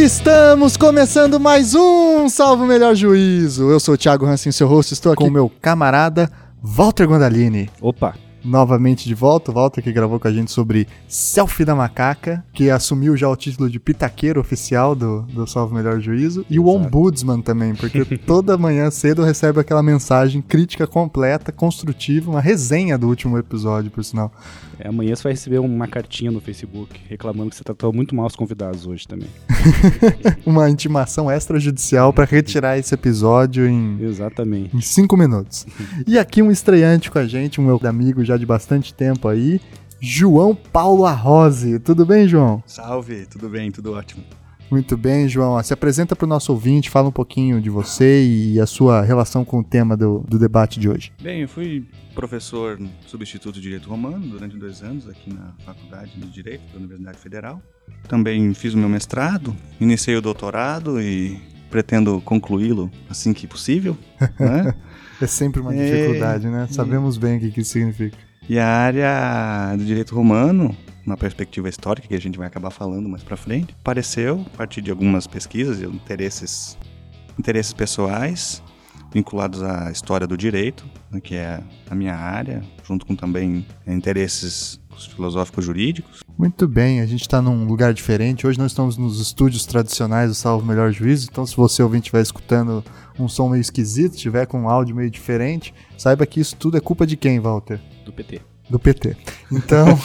Estamos começando mais um Salvo Melhor Juízo. Eu sou o Thiago Hansen, seu host. Estou aqui com o meu camarada Walter Gondalini. Opa! novamente de volta. O Walter que gravou com a gente sobre Selfie da Macaca, que assumiu já o título de pitaqueiro oficial do, do Salvo Melhor Juízo. E Exato. o Ombudsman também, porque toda manhã cedo recebe aquela mensagem crítica completa, construtiva, uma resenha do último episódio, por sinal. É, amanhã você vai receber uma cartinha no Facebook reclamando que você tratou muito mal os convidados hoje também. uma intimação extrajudicial para retirar esse episódio em. Exatamente. Em cinco minutos. e aqui um estreante com a gente, um meu amigo já de bastante tempo aí, João Paulo Arrose. Tudo bem, João? Salve, tudo bem, tudo ótimo. Muito bem, João. Se apresenta para o nosso ouvinte, fala um pouquinho de você e a sua relação com o tema do, do debate de hoje. Bem, eu fui professor substituto de Direito Romano durante dois anos aqui na Faculdade de Direito da Universidade Federal. Também fiz o meu mestrado, iniciei o doutorado e pretendo concluí-lo assim que possível. né? é sempre uma dificuldade, é... né? Sabemos bem o que isso significa. E a área do direito romano uma perspectiva histórica que a gente vai acabar falando mais para frente, apareceu a partir de algumas pesquisas e interesses, interesses pessoais vinculados à história do direito, né, que é a minha área, junto com também interesses filosóficos jurídicos. Muito bem, a gente está num lugar diferente. Hoje nós estamos nos estúdios tradicionais do Salvo Melhor Juízo, então se você ouvinte estiver escutando um som meio esquisito, estiver com um áudio meio diferente, saiba que isso tudo é culpa de quem, Walter? Do PT do PT. Então,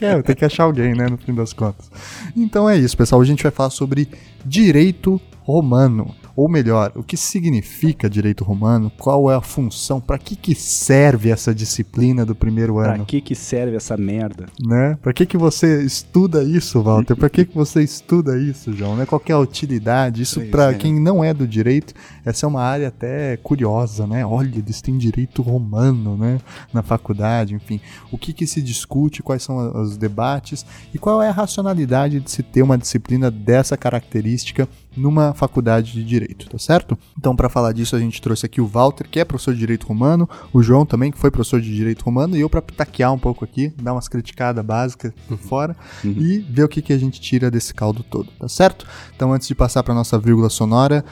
é, tem que achar alguém, né, no fim das contas. Então é isso, pessoal. A gente vai falar sobre direito romano. Ou melhor, o que significa direito romano? Qual é a função? Para que, que serve essa disciplina do primeiro ano? Para que, que serve essa merda? Né? Para que, que você estuda isso, Walter? Para que, que você estuda isso, João? Né? Qual é a utilidade? Isso, para é. quem não é do direito, essa é uma área até curiosa, né? Olha, eles têm direito romano, né? Na faculdade, enfim. O que, que se discute? Quais são os debates? E qual é a racionalidade de se ter uma disciplina dessa característica numa faculdade de direito, tá certo? Então, para falar disso, a gente trouxe aqui o Walter, que é professor de direito romano, o João também, que foi professor de direito romano, e eu para pitaquear um pouco aqui, dar umas criticadas básicas por uhum. fora uhum. e ver o que, que a gente tira desse caldo todo, tá certo? Então, antes de passar para nossa vírgula sonora,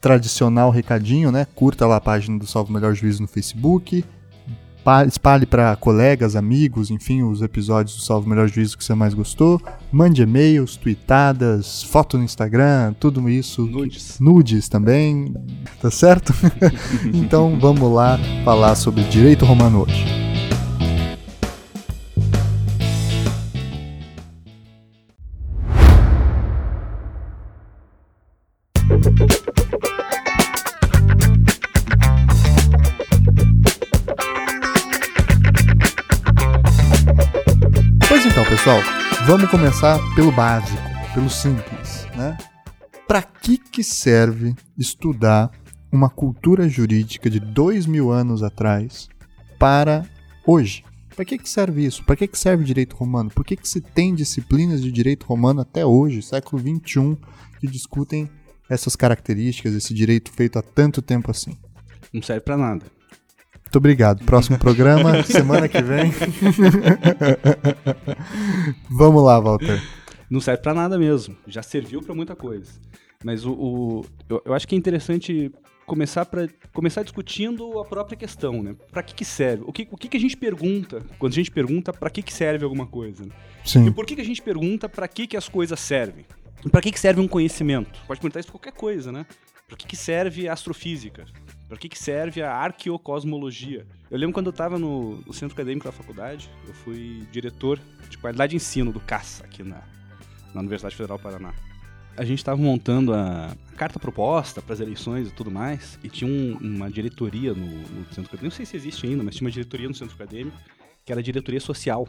tradicional recadinho, né? Curta lá a página do Salvo Melhor Juízo no Facebook, espalhe para colegas, amigos, enfim, os episódios do Salvo Melhor Juízo que você mais gostou. Mande e-mails, tweetadas, foto no Instagram, tudo isso. Nudes. Nudes também, tá certo? então vamos lá falar sobre direito romano hoje. Pessoal, vamos começar pelo básico, pelo simples, né? Para que que serve estudar uma cultura jurídica de dois mil anos atrás para hoje? Para que, que serve isso? Para que, que serve direito romano? Por que, que se tem disciplinas de direito romano até hoje, século XXI, que discutem essas características, esse direito feito há tanto tempo assim? Não serve para nada. Muito obrigado. Próximo programa, semana que vem. Vamos lá, Walter. Não serve para nada mesmo. Já serviu para muita coisa. Mas o, o eu, eu, acho que é interessante começar para começar discutindo a própria questão, né? Para que, que serve? O que, o que, que a gente pergunta quando a gente pergunta para que, que serve alguma coisa? Né? Sim. E por que, que a gente pergunta para que, que as coisas servem? Para que, que serve um conhecimento? Pode perguntar isso qualquer coisa, né? Para que, que serve a astrofísica? Para que, que serve a arqueocosmologia? Eu lembro quando eu estava no, no, centro acadêmico da faculdade, eu fui diretor de qualidade de ensino do CAça, aqui na, na Universidade Federal do Paraná. A gente estava montando a, a, carta proposta para as eleições e tudo mais, e tinha um, uma diretoria no, no centro acadêmico, não sei se existe ainda, mas tinha uma diretoria no centro acadêmico, que era a diretoria social,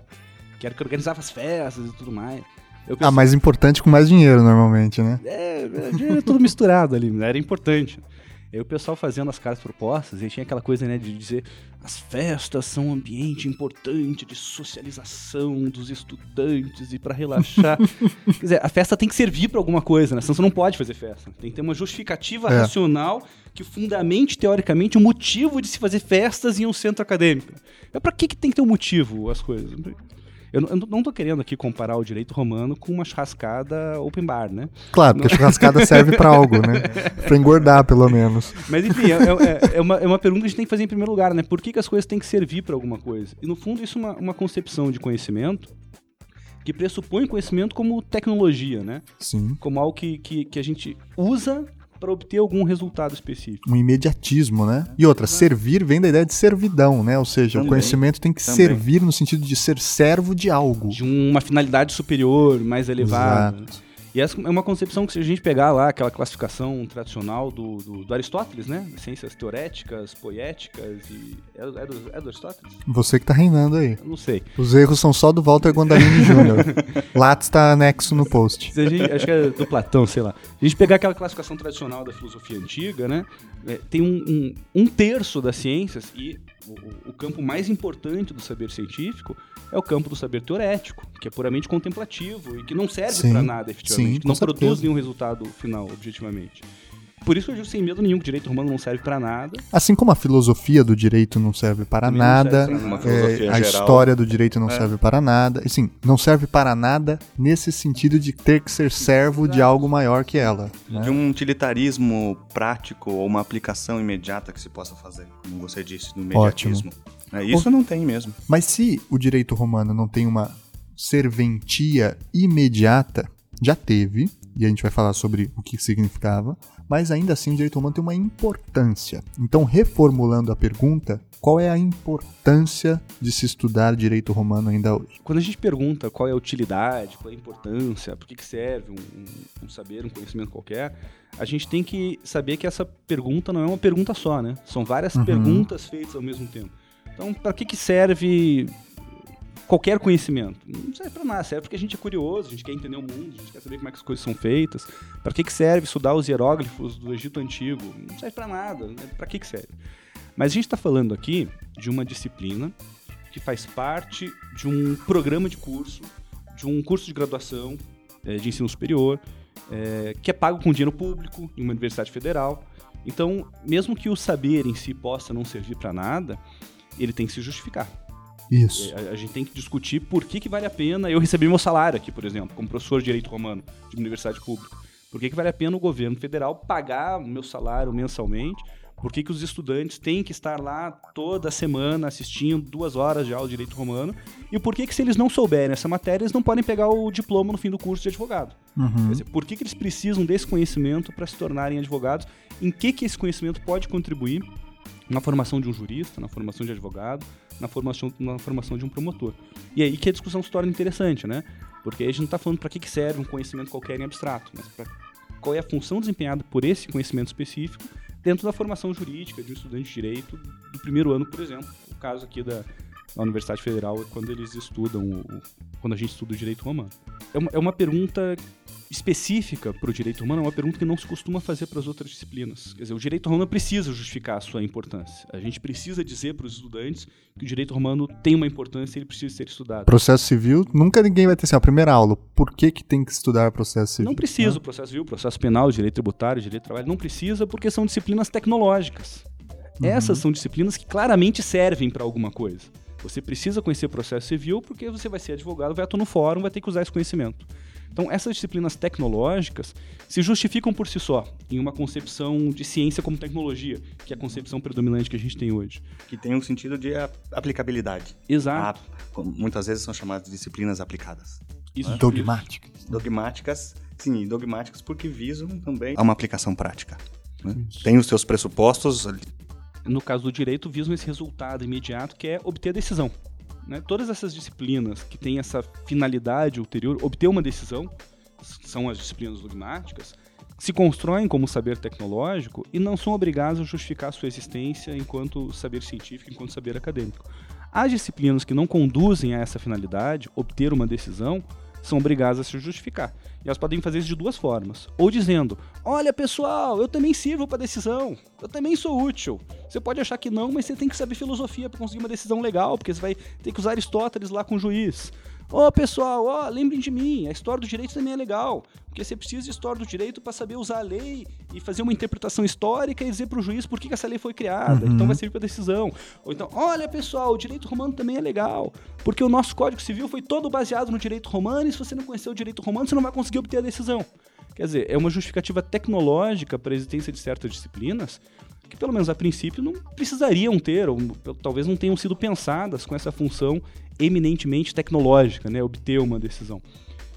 que era que organizava as festas e tudo mais. Pensei, ah, mais importante com mais dinheiro, normalmente, né? É, era tudo misturado ali, era importante. Aí o pessoal fazendo as caras propostas, e tinha aquela coisa, né, de dizer as festas são um ambiente importante de socialização dos estudantes e para relaxar. Quer dizer, a festa tem que servir para alguma coisa, né? Senão você não pode fazer festa. Tem que ter uma justificativa é. racional que fundamente, teoricamente, o motivo de se fazer festas em um centro acadêmico. É para que, que tem que ter um motivo as coisas? Eu, eu não estou querendo aqui comparar o direito romano com uma churrascada open bar, né? Claro, porque a churrascada serve para algo, né? Para engordar, pelo menos. Mas enfim, é, é, é, uma, é uma pergunta que a gente tem que fazer em primeiro lugar, né? Por que, que as coisas têm que servir para alguma coisa? E no fundo, isso é uma, uma concepção de conhecimento que pressupõe conhecimento como tecnologia, né? Sim. Como algo que, que, que a gente usa para obter algum resultado específico. Um imediatismo, né? E outra, servir vem da ideia de servidão, né? Ou seja, também, o conhecimento tem que também. servir no sentido de ser servo de algo. De uma finalidade superior, mais elevada. Exato. E essa é uma concepção que se a gente pegar lá aquela classificação tradicional do, do, do Aristóteles, né? Ciências teoréticas, poéticas e... É, é, do, é do Aristóteles? Você que tá reinando aí. Eu não sei. Os erros são só do Walter Gondarini Jr. Lattes tá anexo no post. Gente, acho que é do Platão, sei lá. Se a gente pegar aquela classificação tradicional da filosofia antiga, né? É, tem um, um, um terço das ciências e o, o, campo mais importante do saber científico é o campo do saber teorético, que é puramente contemplativo e que não serve para nada efetivamente, sim, que não certeza. produz nenhum resultado final objetivamente. Por isso eu digo sem medo nenhum que o direito romano não serve para nada. Assim como a filosofia do direito não serve para Também nada, serve é, a história do direito não é. serve para nada. Assim, não serve para nada nesse sentido de ter que ser servo Exato. de algo maior que ela. Né? De um utilitarismo prático ou uma aplicação imediata que se possa fazer, como você disse, no mediatismo. É, isso não tem mesmo. Mas se o direito romano não tem uma serventia imediata, já teve, e a gente vai falar sobre o que significava, mas ainda assim o direito romano tem uma importância. Então, reformulando a pergunta, qual é a importância de se estudar direito romano ainda hoje? Quando a gente pergunta qual é a utilidade, qual é a importância, por que, que serve um, um, um saber, um conhecimento qualquer, a gente tem que saber que essa pergunta não é uma pergunta só, né? São várias uhum. perguntas feitas ao mesmo tempo. Então, para que, que serve qualquer conhecimento. Não serve para nada, serve porque a gente é curioso, a gente quer entender o mundo, a gente quer saber como é que as coisas são feitas. Para que, que serve estudar os hieróglifos do Egito Antigo? Não serve para nada, né? para que, que serve? Mas a gente está falando aqui de uma disciplina que faz parte de um programa de curso, de um curso de graduação é, de ensino superior, é, que é pago com dinheiro público em uma universidade federal. Então, mesmo que o saber em si possa não servir para nada, ele tem que se justificar. Isso. A, a, gente tem que discutir por que, que vale a pena eu receber meu salário aqui, por exemplo, como professor de direito romano de universidade pública. Por que, que vale a pena o governo federal pagar o meu salário mensalmente? Por que, que os estudantes têm que estar lá toda semana assistindo duas horas de aula de direito romano? E por que, que se eles não souberem essa matéria, eles não podem pegar o diploma no fim do curso de advogado? Uhum. Quer dizer, por que, que eles precisam desse conhecimento para se tornarem advogados? Em que, que esse conhecimento pode contribuir na formação de um jurista, na formação de advogado, na formação, na formação de um promotor. E aí que a discussão se torna interessante, né? Porque aí a gente não está falando para que, que serve um conhecimento qualquer em abstrato, mas para qual é a função desempenhada por esse conhecimento específico dentro da formação jurídica de um estudante de direito do primeiro ano, por exemplo. O caso aqui da, da Universidade Federal é quando eles estudam, o, quando a gente estuda o direito romano. É uma, é uma pergunta específica para o direito romano é uma pergunta que não se costuma fazer para as outras disciplinas. Quer dizer, o direito romano precisa justificar a sua importância. A gente precisa dizer para os estudantes que o direito romano tem uma importância e ele precisa ser estudado. Processo civil, nunca ninguém vai ter assim, a primeira aula, por que, que tem que estudar processo civil? Não precisa, o processo civil, processo penal, direito tributário, direito do trabalho, não precisa porque são disciplinas tecnológicas. Uhum. Essas são disciplinas que claramente servem para alguma coisa. Você precisa conhecer processo civil porque você vai ser advogado, vai atuar no fórum, vai ter que usar esse conhecimento. Então, essas disciplinas tecnológicas se justificam por si só em uma concepção de ciência como tecnologia, que é a concepção predominante que a gente tem hoje. Que tem um sentido de aplicabilidade. Exato. A, muitas vezes são chamadas de disciplinas aplicadas. Isso, né? Dogmáticas. Dogmáticas, sim, dogmáticas porque visam também a uma aplicação prática. Né? Tem os seus pressupostos. No caso do direito, visam esse resultado imediato que é obter a decisão. Né? Todas essas disciplinas que têm essa finalidade ulterior, obter uma decisão, são as disciplinas dogmáticas, se constroem como saber tecnológico e não são obrigadas a justificar sua existência enquanto saber científico, enquanto saber acadêmico. As disciplinas que não conduzem a essa finalidade, obter uma decisão, são obrigadas a se justificar. E elas podem fazer isso de duas formas. Ou dizendo: Olha, pessoal, eu também sirvo para decisão. Eu também sou útil. Você pode achar que não, mas você tem que saber filosofia para conseguir uma decisão legal, porque você vai ter que usar Aristóteles lá com o juiz. Ô, oh, pessoal, ó, oh, lembrem de mim, a história do direito também é legal. Porque você precisa de história do direito para saber usar a lei e fazer uma interpretação histórica e dizer para o juiz por que, que, essa lei foi criada. Uhum. Então vai servir para decisão. Ou então, olha pessoal, o direito romano também é legal. Porque o nosso Código Civil foi todo baseado no direito romano e se você não conhecer o direito romano, você não vai conseguir obter a decisão. Quer dizer, é uma justificativa tecnológica para a existência de certas disciplinas que, pelo menos a princípio, não precisariam ter, ou talvez não tenham sido pensadas com essa função eminentemente tecnológica, né? Obter uma decisão.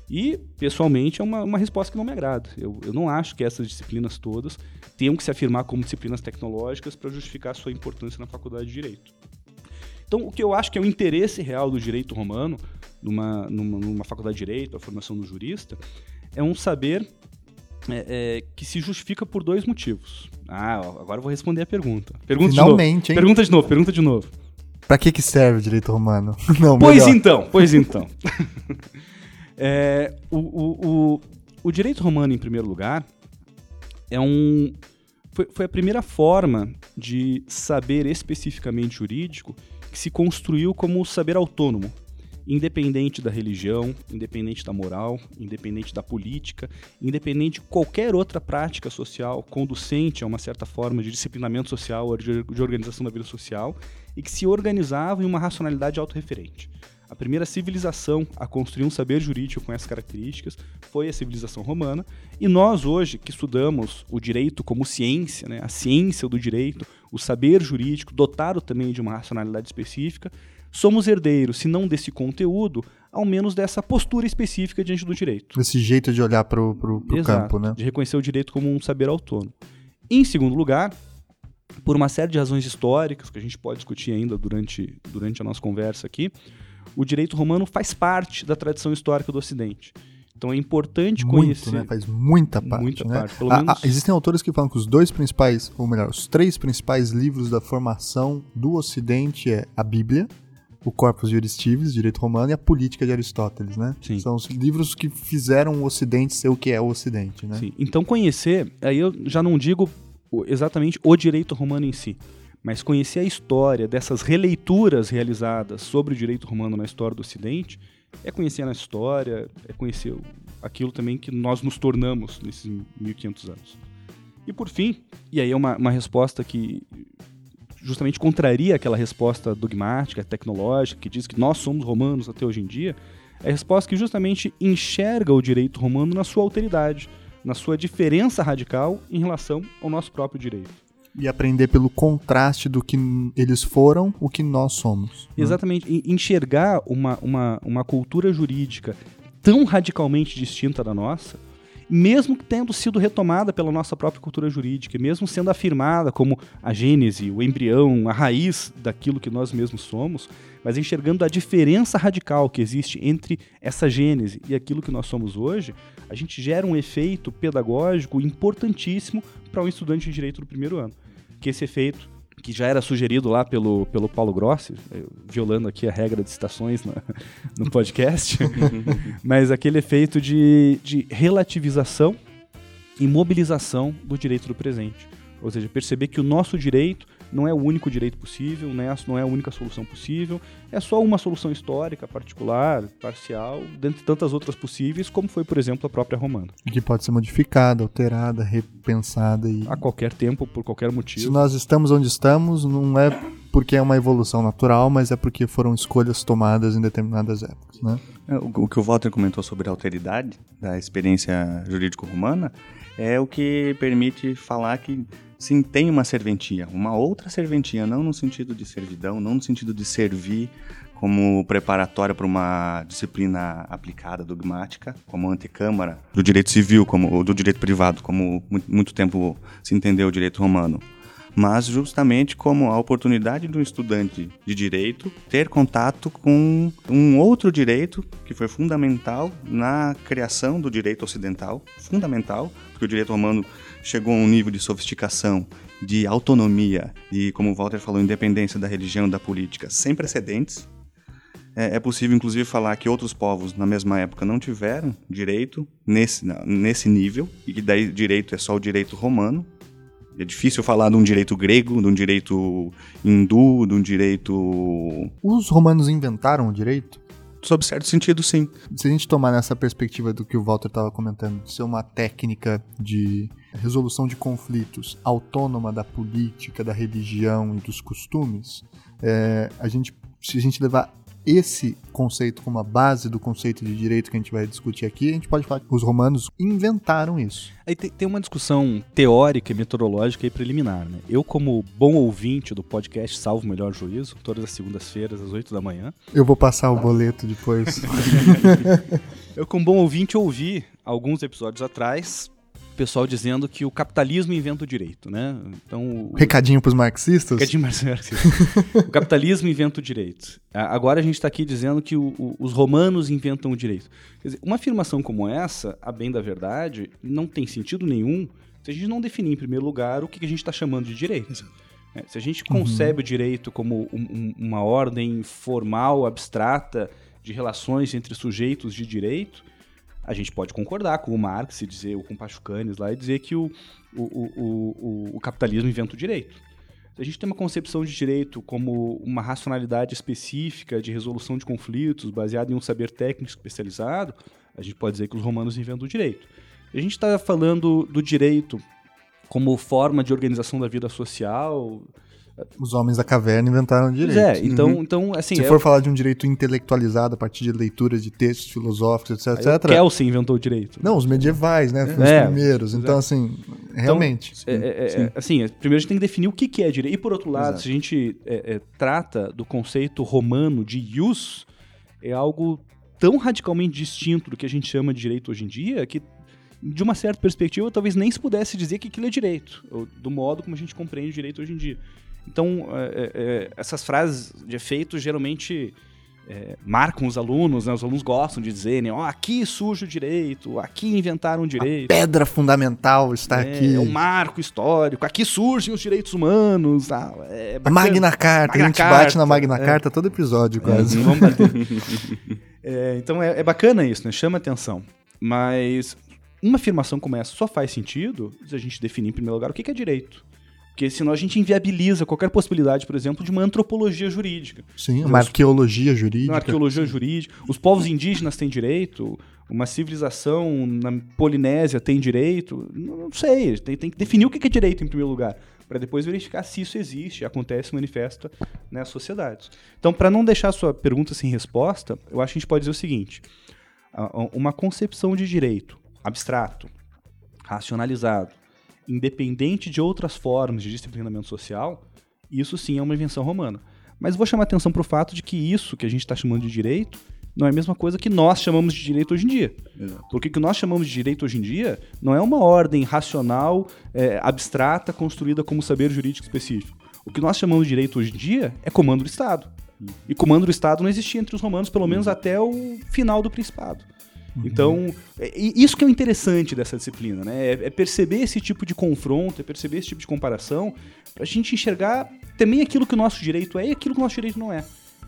E, pessoalmente, é uma, uma resposta que não me agrada. Eu, eu não acho que essas disciplinas todas tenham que se afirmar como disciplinas tecnológicas para justificar sua importância na faculdade de Direito. Então, o que eu acho que é o interesse real do direito romano, numa, numa, numa faculdade de Direito, a formação do jurista, é um saber é, é, que se justifica por dois motivos. Ah, agora eu vou responder a pergunta. Pergunta Finalmente, de novo. Hein? Pergunta de novo, pergunta de novo. Pra que, que serve o direito romano? Não, pois melhor. então, pois então. É, o, o, o, o, direito romano, em primeiro lugar, é um, foi, foi a primeira forma de saber especificamente jurídico que se construiu como saber autônomo, independente da religião, independente da moral, independente da política, independente de qualquer outra prática social conducente a uma certa forma de disciplinamento social ou de organização da vida social e que se organizava em uma racionalidade autorreferente. A primeira civilização a construir um saber jurídico com essas características foi a civilização romana, e nós hoje que estudamos o direito como ciência, né, a ciência do direito, o saber jurídico, dotado também de uma racionalidade específica, somos herdeiros, se não desse conteúdo, ao menos dessa postura específica diante do direito. Desse jeito de olhar para o campo, né? De reconhecer o direito como um saber autônomo. Em segundo lugar, por uma série de razões históricas que a gente pode discutir ainda durante, durante a nossa conversa aqui, o direito romano faz parte da tradição histórica do Ocidente. Então é importante Muito, conhecer. Né? Faz muita parte. Muita né? parte. Pelo a, menos... a, existem autores que falam que os dois principais, ou melhor, os três principais livros da formação do Ocidente é a Bíblia, o Corpus Juris Civis, Direito Romano, e a Política de Aristóteles, né? Sim. São os livros que fizeram o Ocidente ser o que é o Ocidente, né? Sim. Então conhecer, aí eu já não digo exatamente o direito romano em si, mas conhecer a história dessas releituras realizadas sobre o direito romano na história do Ocidente é conhecer a história, é conhecer aquilo também que nós nos tornamos nesses 1500 anos. E por fim, e aí é uma, uma resposta que justamente contraria aquela resposta dogmática, tecnológica, que diz que nós somos romanos até hoje em dia, é a resposta que justamente enxerga o direito romano na sua alteridade, na sua diferença radical em relação ao nosso próprio direito e aprender pelo contraste do que eles foram, o que nós somos. Né? Exatamente. Enxergar uma, uma, uma cultura jurídica tão radicalmente distinta da nossa, mesmo tendo sido retomada pela nossa própria cultura jurídica, mesmo sendo afirmada como a gênese, o embrião, a raiz daquilo que nós mesmos somos, mas enxergando a diferença radical que existe entre essa gênese e aquilo que nós somos hoje, a gente gera um efeito pedagógico importantíssimo para um estudante de direito do primeiro ano que esse efeito, que já era sugerido lá pelo, pelo Paulo Grossi, violando aqui a regra de citações no, no podcast, mas aquele efeito de, de relativização e mobilização do direito do presente. Ou seja, perceber que o nosso direito não é o único direito possível, né? não é a única solução possível, é só uma solução histórica, particular, parcial, dentre tantas outras possíveis, como foi, por exemplo, a própria romana. Que pode ser modificada, alterada, repensada e. A qualquer tempo, por qualquer motivo. Se nós estamos onde estamos, não é porque é uma evolução natural, mas é porque foram escolhas tomadas em determinadas épocas, né? É, o que o Walter comentou sobre a alteridade da experiência jurídico-romana é o que permite falar que sim, tem uma serventia, uma outra serventia, não no sentido de servidão, não no sentido de servir como preparatória para uma disciplina aplicada, dogmática, como antecâmara do direito civil, como do direito privado, como muito tempo se entendeu o direito romano. Mas justamente como a oportunidade do estudante de direito ter contato com um outro direito que foi fundamental na criação do direito ocidental, fundamental, porque o direito romano chegou a um nível de sofisticação, de autonomia e, como o Walter falou, independência da religião da política sem precedentes. É, é possível, inclusive, falar que outros povos na mesma época não tiveram direito nesse, nesse nível, e que daí direito é só o direito romano. É difícil falar de um direito grego, de um direito hindu, de um direito. Os romanos inventaram o direito? sob certo sentido, sim. Se a gente tomar nessa perspectiva do que o Walter estava comentando, de ser uma técnica de resolução de conflitos autônoma da política, da religião e dos costumes, é, a gente, se a gente levar esse conceito como a base do conceito de direito que a gente vai discutir aqui, a gente pode falar que os romanos inventaram isso. Aí tem uma discussão teórica e metodológica e preliminar. Né? Eu, como bom ouvinte do podcast Salvo o Melhor Juízo, todas as segundas-feiras, às 8 da manhã. Eu vou passar o boleto depois. Eu, como bom ouvinte, ouvi alguns episódios atrás pessoal dizendo que o capitalismo inventa o direito, né? Então, o... recadinho para os marxistas. Recadinho marxistas. o capitalismo inventa o direito. Agora a gente está aqui dizendo que o, o, os romanos inventam o direito. Dizer, uma afirmação como essa, a bem da verdade, não tem sentido nenhum se a gente não definir em primeiro lugar o que a gente está chamando de direito. É, se a gente concebe uhum. o direito como um, uma ordem formal, abstrata de relações entre sujeitos de direito, a gente pode concordar com o Marx e dizer, ou com o Pachucanes lá, e dizer que o, o, o, o, o capitalismo inventa o direito. Se a gente tem uma concepção de direito como uma racionalidade específica de resolução de conflitos baseada em um saber técnico especializado, a gente pode dizer que os romanos inventam o direito. A gente está falando do direito como forma de organização da vida social, os homens da caverna inventaram direito. É, então, uhum. então assim. Se é... for falar de um direito intelectualizado a partir de leitura de textos filosóficos, etc, etc. Kelsen inventou o direito. Não, os medievais, né? Os é, primeiros. Então, assim, então, realmente. Então, é, é, assim, primeiro a gente tem que definir o que é direito. E por outro lado, Exato. se a gente é, é, trata do conceito romano de ius, é algo tão radicalmente distinto do que a gente chama de direito hoje em dia que de uma certa perspectiva, talvez nem se pudesse dizer que aquilo é direito, do modo como a gente compreende o direito hoje em dia. Então, é, é, é, essas frases de efeito geralmente é, marcam os alunos, né? Os alunos gostam de dizerem, ó, oh, aqui surge o direito, aqui inventaram o direito. A pedra fundamental está é, aqui. É um marco histórico, aqui surgem os direitos humanos. Ah, é a Magna Carta, Magna a gente Carta, bate na Magna é. Carta todo episódio quase. vamos bater. então é, bacana isso, né? Chama atenção. Mas uma afirmação como essa só faz sentido se a gente definir em primeiro lugar o que é direito. Porque senão a gente inviabiliza qualquer possibilidade, por exemplo, de uma antropologia jurídica. Sim, uma arqueologia jurídica. Uma arqueologia jurídica. Os povos indígenas têm direito, uma civilização na Polinésia tem direito. Não sei, tem, tem que definir o que é direito em primeiro lugar, para depois verificar se isso existe, acontece, manifesta nas sociedades. Então, para não deixar a sua pergunta sem resposta, eu acho que a gente pode dizer o seguinte: uma concepção de direito abstrato, racionalizado, independente de outras formas de disciplinamento social, isso sim é uma invenção romana. Mas vou chamar atenção para o fato de que isso que a gente está chamando de direito não é a mesma coisa que nós chamamos de direito hoje em dia. Exato. Porque o que nós chamamos de direito hoje em dia não é uma ordem racional, é, abstrata, construída como saber jurídico específico. O que nós chamamos de direito hoje em dia é comando do Estado. E comando do Estado não existia entre os romanos, pelo menos até o final do Principado. Uhum. Então, é, isso que é o interessante dessa disciplina, né? É, é, perceber esse tipo de confronto, é perceber esse tipo de comparação, para a gente enxergar também aquilo que o nosso direito é e aquilo que o nosso direito não é.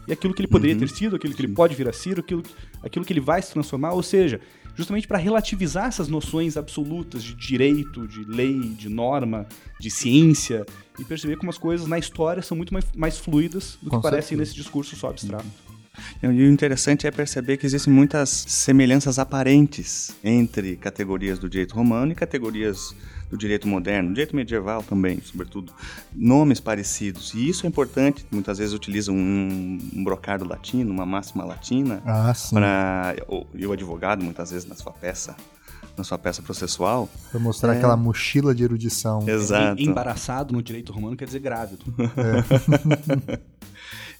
E aquilo que ele poderia uhum. ter sido, aquilo que ele pode vir a ser, aquilo, aquilo que ele vai se transformar, ou seja, justamente para relativizar essas noções absolutas de direito, de lei, de norma, de ciência, e perceber como as coisas na história são muito mais, mais fluidas do que parecem nesse discurso só abstrato. Uhum. E o interessante é perceber que existem muitas semelhanças aparentes entre categorias do direito romano e categorias do direito moderno, do direito medieval também, sobretudo, nomes parecidos. E isso é importante, muitas vezes utilizam um, um brocado latino, uma máxima latina, ah, para e o advogado muitas vezes na sua peça na sua peça processual. Para mostrar é... aquela mochila de erudição. Exato. Embaraçado no direito romano quer dizer grávido. É.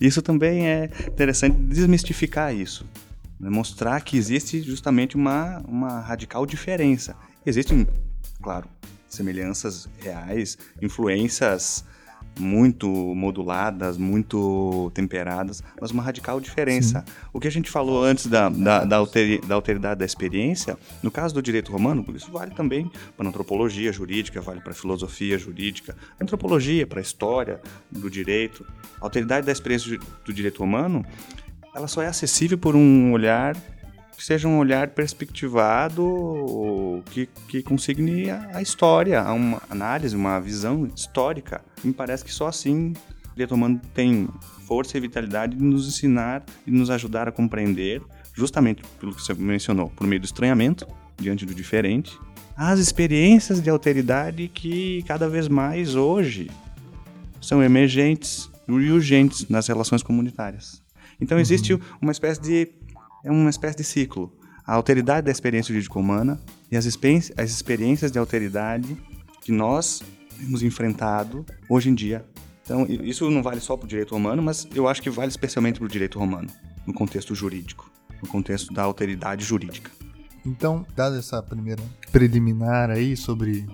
Isso também é interessante desmistificar isso. Né? Mostrar que existe justamente uma, uma radical diferença. Existem, claro, semelhanças reais, influências muito moduladas, muito temperadas, mas uma radical diferença. Sim. O que a gente falou antes da, da, da, da, alteridade da experiência, no caso do direito romano, isso vale também para antropologia jurídica, vale para filosofia jurídica, antropologia para a história do direito. A alteridade da experiência do direito romano, ela só é acessível por um olhar que seja um olhar perspectivado que, que consigne a, história, uma análise, uma visão histórica. Me parece que só assim direito romano tem força e vitalidade de nos ensinar e nos ajudar a compreender, justamente pelo que você mencionou, por meio do estranhamento, diante do diferente, as experiências de alteridade que cada vez mais hoje são emergentes e urgentes nas relações comunitárias. Então existe uhum. uma espécie de é uma espécie de ciclo. A alteridade da experiência jurídico-humana e as, as experiências de alteridade que nós temos enfrentado hoje em dia. Então, isso não vale só para o direito romano, mas eu acho que vale especialmente para o direito romano, no contexto jurídico, no contexto da alteridade jurídica. Então, dada essa primeira preliminar aí sobre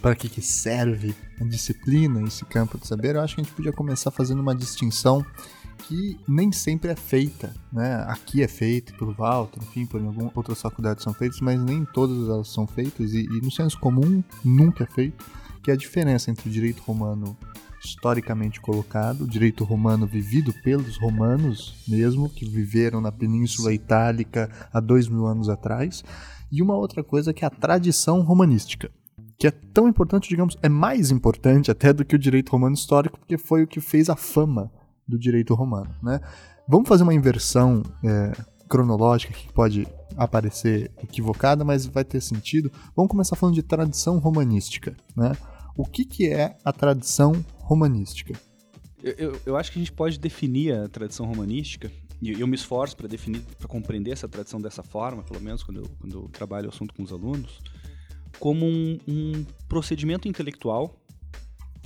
para que, que serve a disciplina, esse campo de saber, eu acho que a gente podia começar fazendo uma distinção que nem sempre é feita, né? Aqui é feito por Walter, enfim, por algumas outras faculdades são feitas, mas nem todas elas são feitas e, e no senso comum nunca é feito, que é a diferença entre o direito romano historicamente colocado, o direito romano vivido pelos romanos mesmo, que viveram na Península Itálica há dois mil anos atrás, e uma outra coisa que é a tradição romanística, que é tão importante, digamos, é mais importante até do que o direito romano histórico, porque foi o que fez a fama do direito romano. Né? Vamos fazer uma inversão é, cronológica que pode aparecer equivocada, mas vai ter sentido. Vamos começar falando de tradição romanística. Né? O que, que é a tradição romanística? Eu, eu, eu acho que a gente pode definir a tradição romanística e eu me esforço para definir, para compreender essa tradição dessa forma, pelo menos quando eu, quando eu trabalho o assunto com os alunos, como um, um procedimento intelectual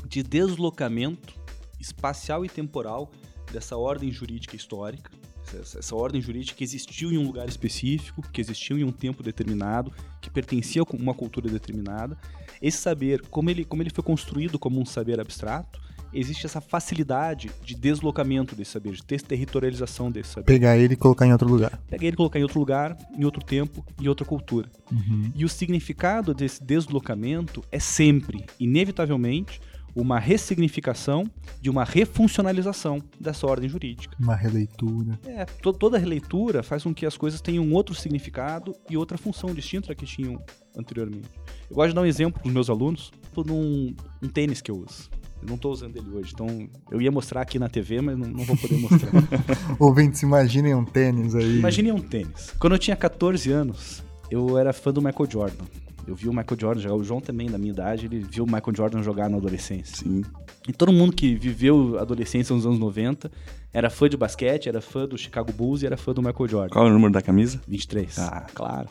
de deslocamento espacial e temporal dessa ordem jurídica histórica, essa, ordem jurídica que existiu em um lugar específico, que existiu em um tempo determinado, que pertencia a uma cultura determinada. Esse saber, como ele, como ele foi construído como um saber abstrato, existe essa facilidade de deslocamento desse saber, de territorialização desse saber. Pegar ele e colocar em outro lugar. Pegar ele e colocar em outro lugar, em outro tempo, em outra cultura. Uhum. E o significado desse deslocamento é sempre, inevitavelmente, uma ressignificação de uma refuncionalização dessa ordem jurídica. Uma releitura. É, to toda releitura faz com que as coisas tenham outro significado e outra função distinta da que tinham anteriormente. Eu gosto de dar um exemplo para os meus alunos, por um, um tênis que eu uso. Eu não estou usando ele hoje, então eu ia mostrar aqui na TV, mas não, não vou poder mostrar. Ouvintes, imaginem um tênis aí. Imaginem um tênis. Quando eu tinha 14 anos, eu era fã do Michael Jordan. Eu vi o Michael Jordan jogar, o João também, da minha idade, ele viu o Michael Jordan jogar na adolescência. Sim. E todo mundo que viveu a adolescência nos anos 90 era fã de basquete, era fã do Chicago Bulls e era fã do Michael Jordan. Qual é o número da camisa? 23. Ah, claro.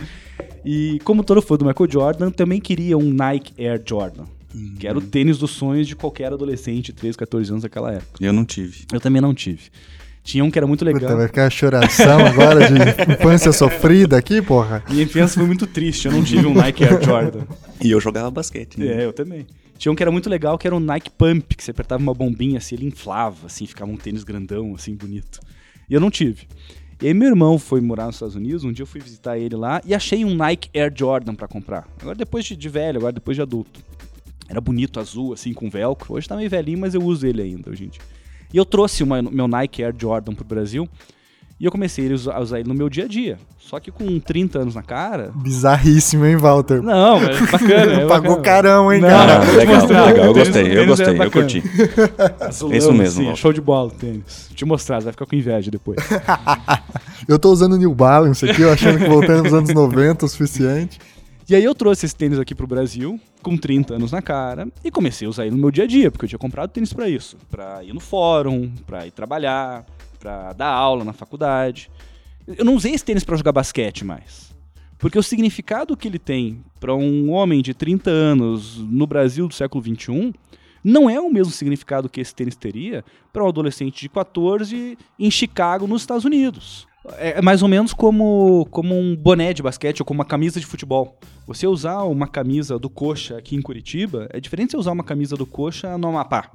e como todo fã do Michael Jordan, também queria um Nike Air Jordan. Uhum. Que era o tênis dos sonhos de qualquer adolescente, 13, 14 anos daquela época. Eu não tive. Eu também não tive. Tinha um que era muito legal. Puta, vai ficar a choração agora de infância sofrida aqui, porra. Minha infância foi muito triste, eu não tive um Nike Air Jordan. E eu jogava basquete. Né? É, eu também. Tinha um que era muito legal, que era um Nike Pump, que você apertava uma bombinha assim, ele inflava, assim, ficava um tênis grandão, assim, bonito. E eu não tive. E aí meu irmão foi morar nos Estados Unidos, um dia eu fui visitar ele lá e achei um Nike Air Jordan para comprar. Agora depois de, de velho, agora depois de adulto. Era bonito, azul, assim, com velcro. Hoje tá meio velhinho, mas eu uso ele ainda, gente. E eu trouxe uma, meu Nike Air Jordan pro Brasil. E eu comecei a usar, a usar, ele no meu dia a dia. Só que com 30 anos na cara. Bizarríssimo, hein, Walter? Não, é bacana. É Pagou bacana. carão, hein, não, cara? Não, legal, legal. Eu gostei, eu gostei, eu curti. Azulão, Isso mesmo. Sim, show de bola o tênis. Vou te mostrar, você vai ficar com inveja depois. eu tô usando New Balance aqui, eu achando que voltando nos anos 90 o suficiente. E aí eu trouxe esse tênis aqui pro Brasil, com 30 anos na cara, e comecei a usar ele no meu dia a dia, porque eu tinha comprado tênis para isso. para ir no fórum, para ir trabalhar, para dar aula na faculdade. Eu não usei esse tênis para jogar basquete mais. Porque o significado que ele tem para um homem de 30 anos no Brasil do século 21 não é o mesmo significado que esse tênis teria para um adolescente de 14 em Chicago, nos Estados Unidos. É, é mais ou menos como, como um boné de basquete ou como uma camisa de futebol. Você usar uma camisa do Coxa aqui em Curitiba é diferente de você usar uma camisa do Coxa no Amapá.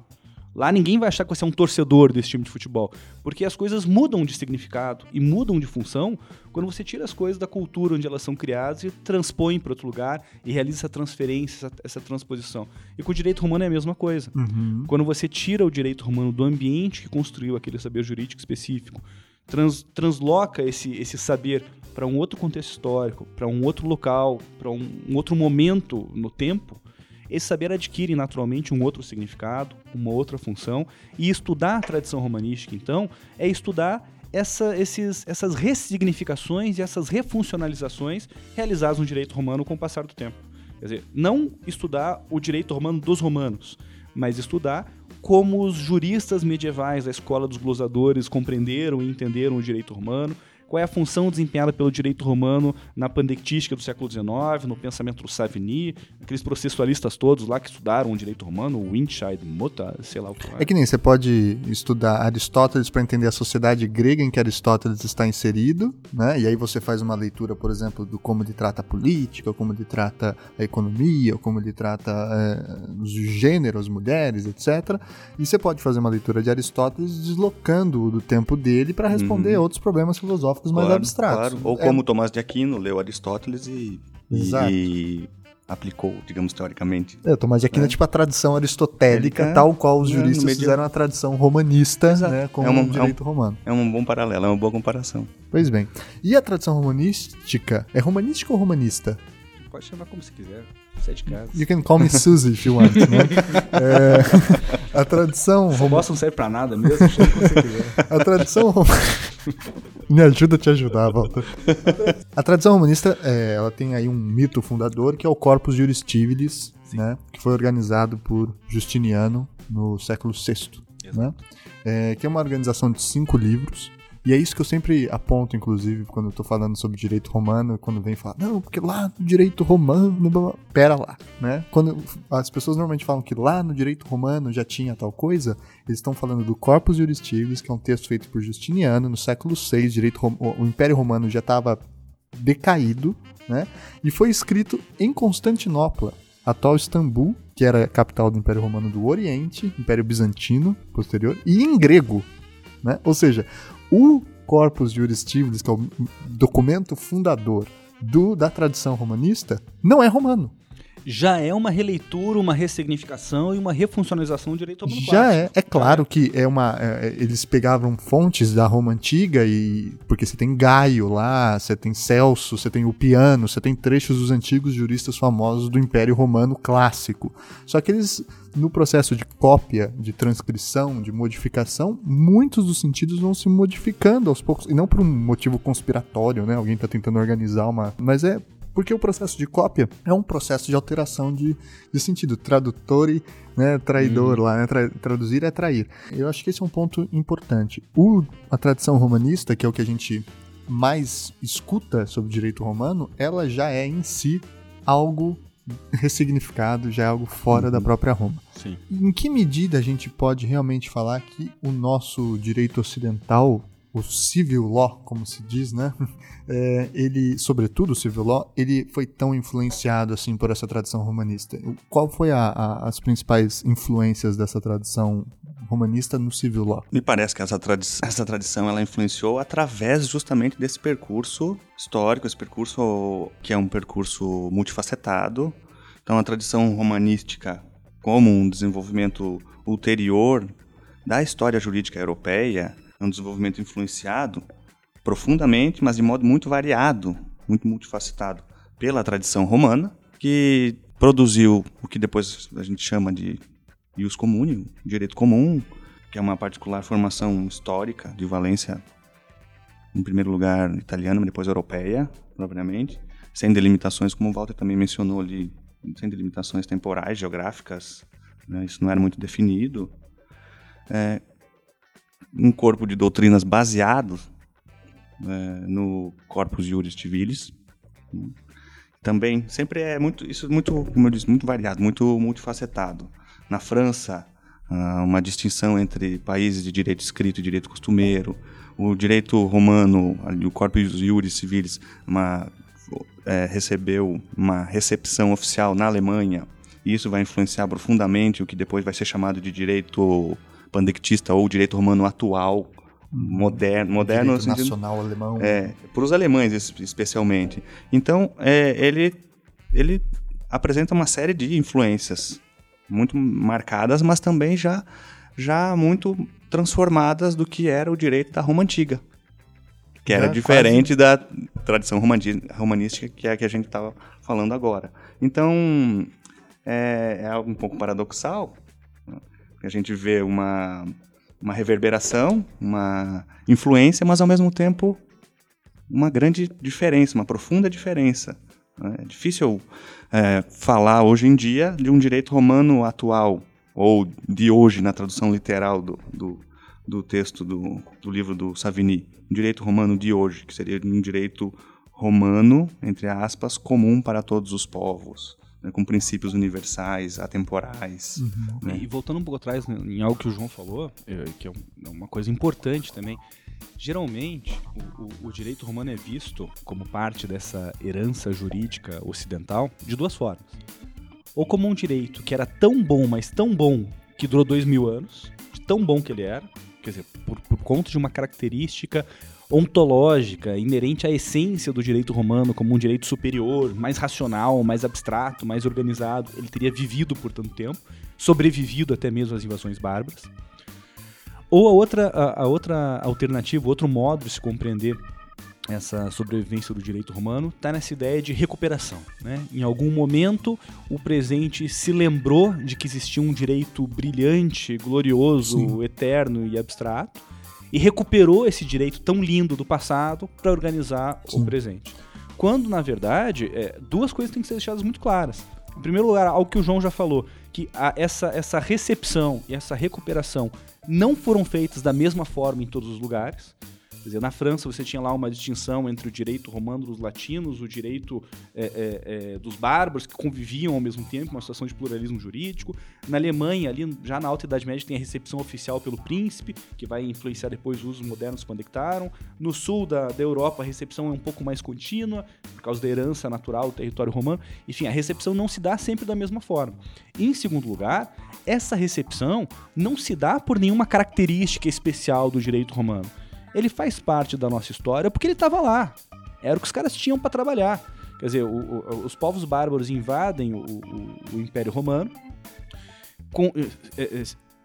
Lá ninguém vai achar que você é um torcedor desse time de futebol, porque as coisas mudam de significado e mudam de função quando você tira as coisas da cultura onde elas são criadas e transpõe para outro lugar e realiza essa transferência, essa, essa, transposição. E com o direito romano é a mesma coisa. Uhum. Quando você tira o direito romano do ambiente que construiu aquele saber jurídico específico, trans, transloca esse, esse saber para um outro contexto histórico, para um outro local, para um, um, outro momento no tempo, esse saber adquire naturalmente um outro significado, uma outra função, e estudar a tradição romanística, então, é estudar essa, esses, essas ressignificações e essas refuncionalizações realizadas no direito romano com o passar do tempo. Quer dizer, não estudar o direito romano dos romanos, mas estudar como os juristas medievais da escola dos glosadores compreenderam e entenderam o direito romano, qual é a função desempenhada pelo direito romano na pandectística do século XIX, no pensamento do Savigny, aqueles processualistas todos lá que estudaram o direito romano, o Winscheid, Mota, sei lá o que. É que nem você pode estudar Aristóteles para entender a sociedade grega em que Aristóteles está inserido, né? E aí você faz uma leitura, por exemplo, do como ele trata a política, como ele trata a economia, como ele trata é, os gêneros, as mulheres, etc. E você pode fazer uma leitura de Aristóteles deslocando do tempo dele para responder uhum. outros problemas filosóficos filosóficos mais claro, abstratos. Claro. Ou é. como Tomás de Aquino leu Aristóteles e, e, aplicou, digamos, teoricamente. É, Tomás de Aquino é, é tipo a tradição aristotélica, é, tal qual os juristas meio... fizeram a tradição romanista né, com é um, o direito é um, romano. É um bom paralelo, é uma boa comparação. Pois bem. E a tradição romanística, é romanística ou romanista? Pode chamar como você quiser. Sai de casa. You can call me Suzy if you want, né? é, a tradição... Essa bosta não serve pra nada mesmo, chama como você quiser. A tradição... Me ajuda a te ajudar, Walter. A tradição romanista, é, ela tem aí um mito fundador, que é o Corpus Juris Civilis, né? Que foi organizado por Justiniano no século VI, né? É, que é uma organização de cinco livros, e é isso que eu sempre aponto, inclusive, quando eu tô falando sobre direito romano, quando vem falar, não, porque lá no direito romano, blá, blá, pera lá, né? Quando as pessoas normalmente falam que lá no direito romano já tinha tal coisa, eles estão falando do Corpus Juris Civilis, que é um texto feito por Justiniano no século VI, direito o Império Romano já estava decaído, né? E foi escrito em Constantinopla, atual Istambul, que era a capital do Império Romano do Oriente, Império Bizantino posterior, e em grego, né? Ou seja, o Corpus Juris Civilis, que é o documento fundador do, da tradição romanista, não é romano. Já é uma releitura, uma ressignificação e uma refuncionalização do direito romano Já é. É claro que é uma. É, eles pegavam fontes da Roma antiga e. Porque você tem Gaio lá, você tem Celso, você tem o Piano, você tem trechos dos antigos juristas famosos do Império Romano clássico. Só que eles no processo de cópia, de transcrição, de modificação, muitos dos sentidos vão se modificando aos poucos, e não por um motivo conspiratório, né? Alguém está tentando organizar uma. Mas é porque o processo de cópia é um processo de alteração de, de sentido. Tradutor e né, traidor hum. lá, né? Tra, traduzir é trair. Eu acho que esse é um ponto importante. O, a tradição romanista, que é o que a gente mais escuta sobre o direito romano, ela já é em si algo ressignificado, já é algo fora uhum. da própria Roma. Sim. Em que medida a gente pode realmente falar que o nosso direito ocidental, o civil law, como se diz, né? É, ele, sobretudo o civil law, ele foi tão influenciado assim por essa tradição romanista. Qual foi a, a, as principais influências dessa tradição romanista no civil law? Me parece que essa, tradi essa tradição ela influenciou através justamente desse percurso histórico, esse percurso que é um percurso multifacetado. Então, a tradição romanística, como um desenvolvimento ulterior da história jurídica europeia, é um desenvolvimento influenciado profundamente, mas de modo muito variado, muito multifacetado pela tradição romana, que produziu o que depois a gente chama de ius comune, direito comum, que é uma particular formação histórica de valência, em primeiro lugar italiana, mas depois europeia, propriamente, sem delimitações, como o Walter também mencionou ali, sem delimitações temporais, geográficas, né, isso não era muito definido. É, um corpo de doutrinas baseados é, no Corpus Juris Civilis, né, também sempre é muito isso é muito como eu disse muito variado muito multifacetado na França, uma distinção entre países de direito escrito e direito costumeiro. O direito romano, o Corpus Juris Civilis, uma, é, recebeu uma recepção oficial na Alemanha. E isso vai influenciar profundamente o que depois vai ser chamado de direito pandectista ou direito romano atual, moderno, moderno direito sentido, nacional alemão. É, para os alemães especialmente. Então, é, ele ele apresenta uma série de influências muito marcadas, mas também já, já muito transformadas do que era o direito da Roma Antiga. Que era é, diferente quase... da tradição romanística que é a que a gente estava falando agora. Então, é, é algo um pouco paradoxal. A gente vê uma, uma reverberação, uma influência, mas ao mesmo tempo uma grande diferença, uma profunda diferença. É difícil é, falar hoje em dia de um direito romano atual, ou de hoje, na tradução literal do, do, do texto do, do livro do Savigny. Um direito romano de hoje, que seria um direito romano, entre aspas, comum para todos os povos. Né, com princípios universais, atemporais. Uhum. Né? E voltando um pouco atrás né, em algo que o João falou, é, que é, é uma coisa importante também, Geralmente, o, o, o, direito romano é visto como parte dessa herança jurídica ocidental de duas formas. Ou como um direito que era tão bom, mas tão bom, que durou dois mil anos, de tão bom que ele era, quer dizer, por, por conta de uma característica ontológica inerente à essência do direito romano como um direito superior, mais racional, mais abstrato, mais organizado. Ele teria vivido por tanto tempo, sobrevivido até mesmo às invasões bárbaras. Ou a outra, a, a outra alternativa, outro modo de se compreender essa sobrevivência do direito romano está nessa ideia de recuperação. Né? Em algum momento, o presente se lembrou de que existia um direito brilhante, glorioso, Sim. eterno e abstrato, e recuperou esse direito tão lindo do passado para organizar Sim. o presente. Quando, na verdade, é, duas coisas têm que ser deixadas muito claras. Em primeiro lugar, algo que o João já falou, que a, essa, essa recepção e essa recuperação não foram feitas da mesma forma em todos os lugares. Quer dizer, na França você tinha lá uma distinção entre o direito romano dos latinos, o direito é, é, é, dos bárbaros, que conviviam ao mesmo tempo, uma situação de pluralismo jurídico. Na Alemanha, ali já na Alta Idade Média, tem a recepção oficial pelo príncipe, que vai influenciar depois os usos modernos que conectaram. No sul da, da Europa, a recepção é um pouco mais contínua, por causa da herança natural do território romano. Enfim, a recepção não se dá sempre da mesma forma. Em segundo lugar, essa recepção não se dá por nenhuma característica especial do direito romano ele faz parte da nossa história porque ele estava lá. Era o que os caras tinham para trabalhar. Quer dizer, o, o, os povos bárbaros invadem o, o Império Romano com, é, é,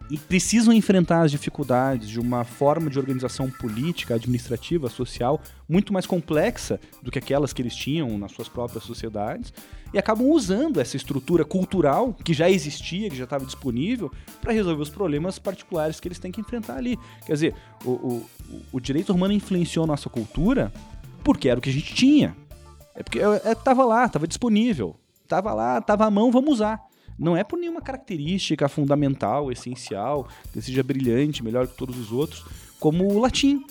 e precisam enfrentar as dificuldades de uma forma de organização política, administrativa, social muito mais complexa do que aquelas que eles tinham nas suas próprias sociedades e acabam usando essa estrutura cultural que já existia, que já estava disponível, para resolver os problemas particulares que eles têm que enfrentar ali. Quer dizer, o, o, o direito romano influenciou a nossa cultura porque era o que a gente tinha. É porque estava é, lá, estava disponível. Estava lá, estava à mão, vamos usar. Não é por nenhuma característica fundamental, essencial, que seja brilhante, melhor que todos os outros, como o latim.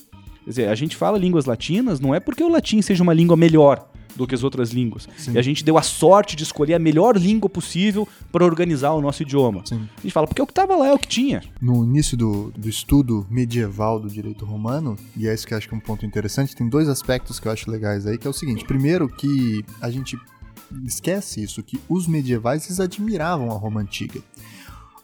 Quer dizer, a gente fala línguas latinas, não é porque o latim seja uma língua melhor, do que as outras línguas. Sim. E a gente deu a sorte de escolher a melhor língua possível para organizar o nosso idioma. Sim. A gente fala, porque o que estava lá é o que tinha. No início do, do estudo medieval do direito romano, e é isso que eu acho que é um ponto interessante, tem dois aspectos que eu acho legais aí, que é o seguinte. Primeiro, que a gente esquece isso, que os medievais eles admiravam a Roma antiga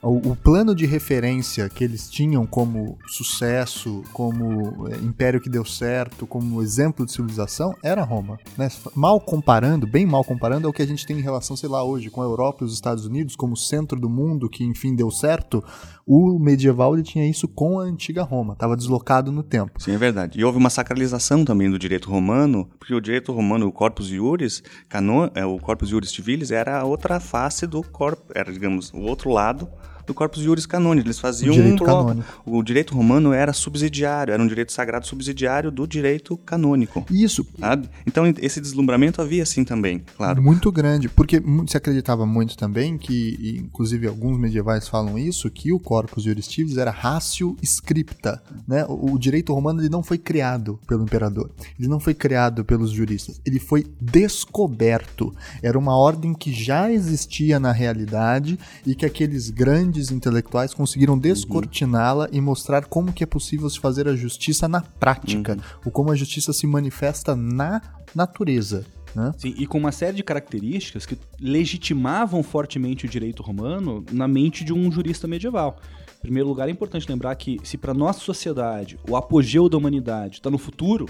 o, o, plano de referência que eles tinham como sucesso, como é, império que deu certo, como exemplo de civilização, era Roma. Né? Mal comparando, bem mal comparando, é o que a gente tem em relação, sei lá, hoje com a Europa e os Estados Unidos como centro do mundo que, enfim, deu certo. O medieval ele tinha isso com a antiga Roma, estava deslocado no tempo. Sim, é verdade. E houve uma sacralização também do direito romano, porque o direito romano, o corpus iuris, canon, é, o corpus iuris civilis, era a outra face do corpo, era, digamos, o outro lado do Corpus Juris Canônico. Eles faziam o direito um. O direito romano era subsidiário, era um direito sagrado subsidiário do direito canônico. Isso. Sabe? Então esse deslumbramento havia assim também, claro. Muito grande, porque se acreditava muito também que, inclusive alguns medievais falam isso, que o Corpus Juris Civilis era ratio scripta, né? O, o direito romano ele não foi criado pelo imperador, ele não foi criado pelos juristas, ele foi descoberto. Era uma ordem que já existia na realidade e que aqueles grandes grandes intelectuais conseguiram uhum. descortiná-la uhum. e mostrar como que é possível se fazer a justiça na prática, uhum. ou como a justiça se manifesta na natureza. Né? Sim, e com uma série de características que legitimavam fortemente o direito romano na mente de um jurista medieval. Em primeiro lugar, é importante lembrar que se para nossa sociedade o apogeu da humanidade está no futuro,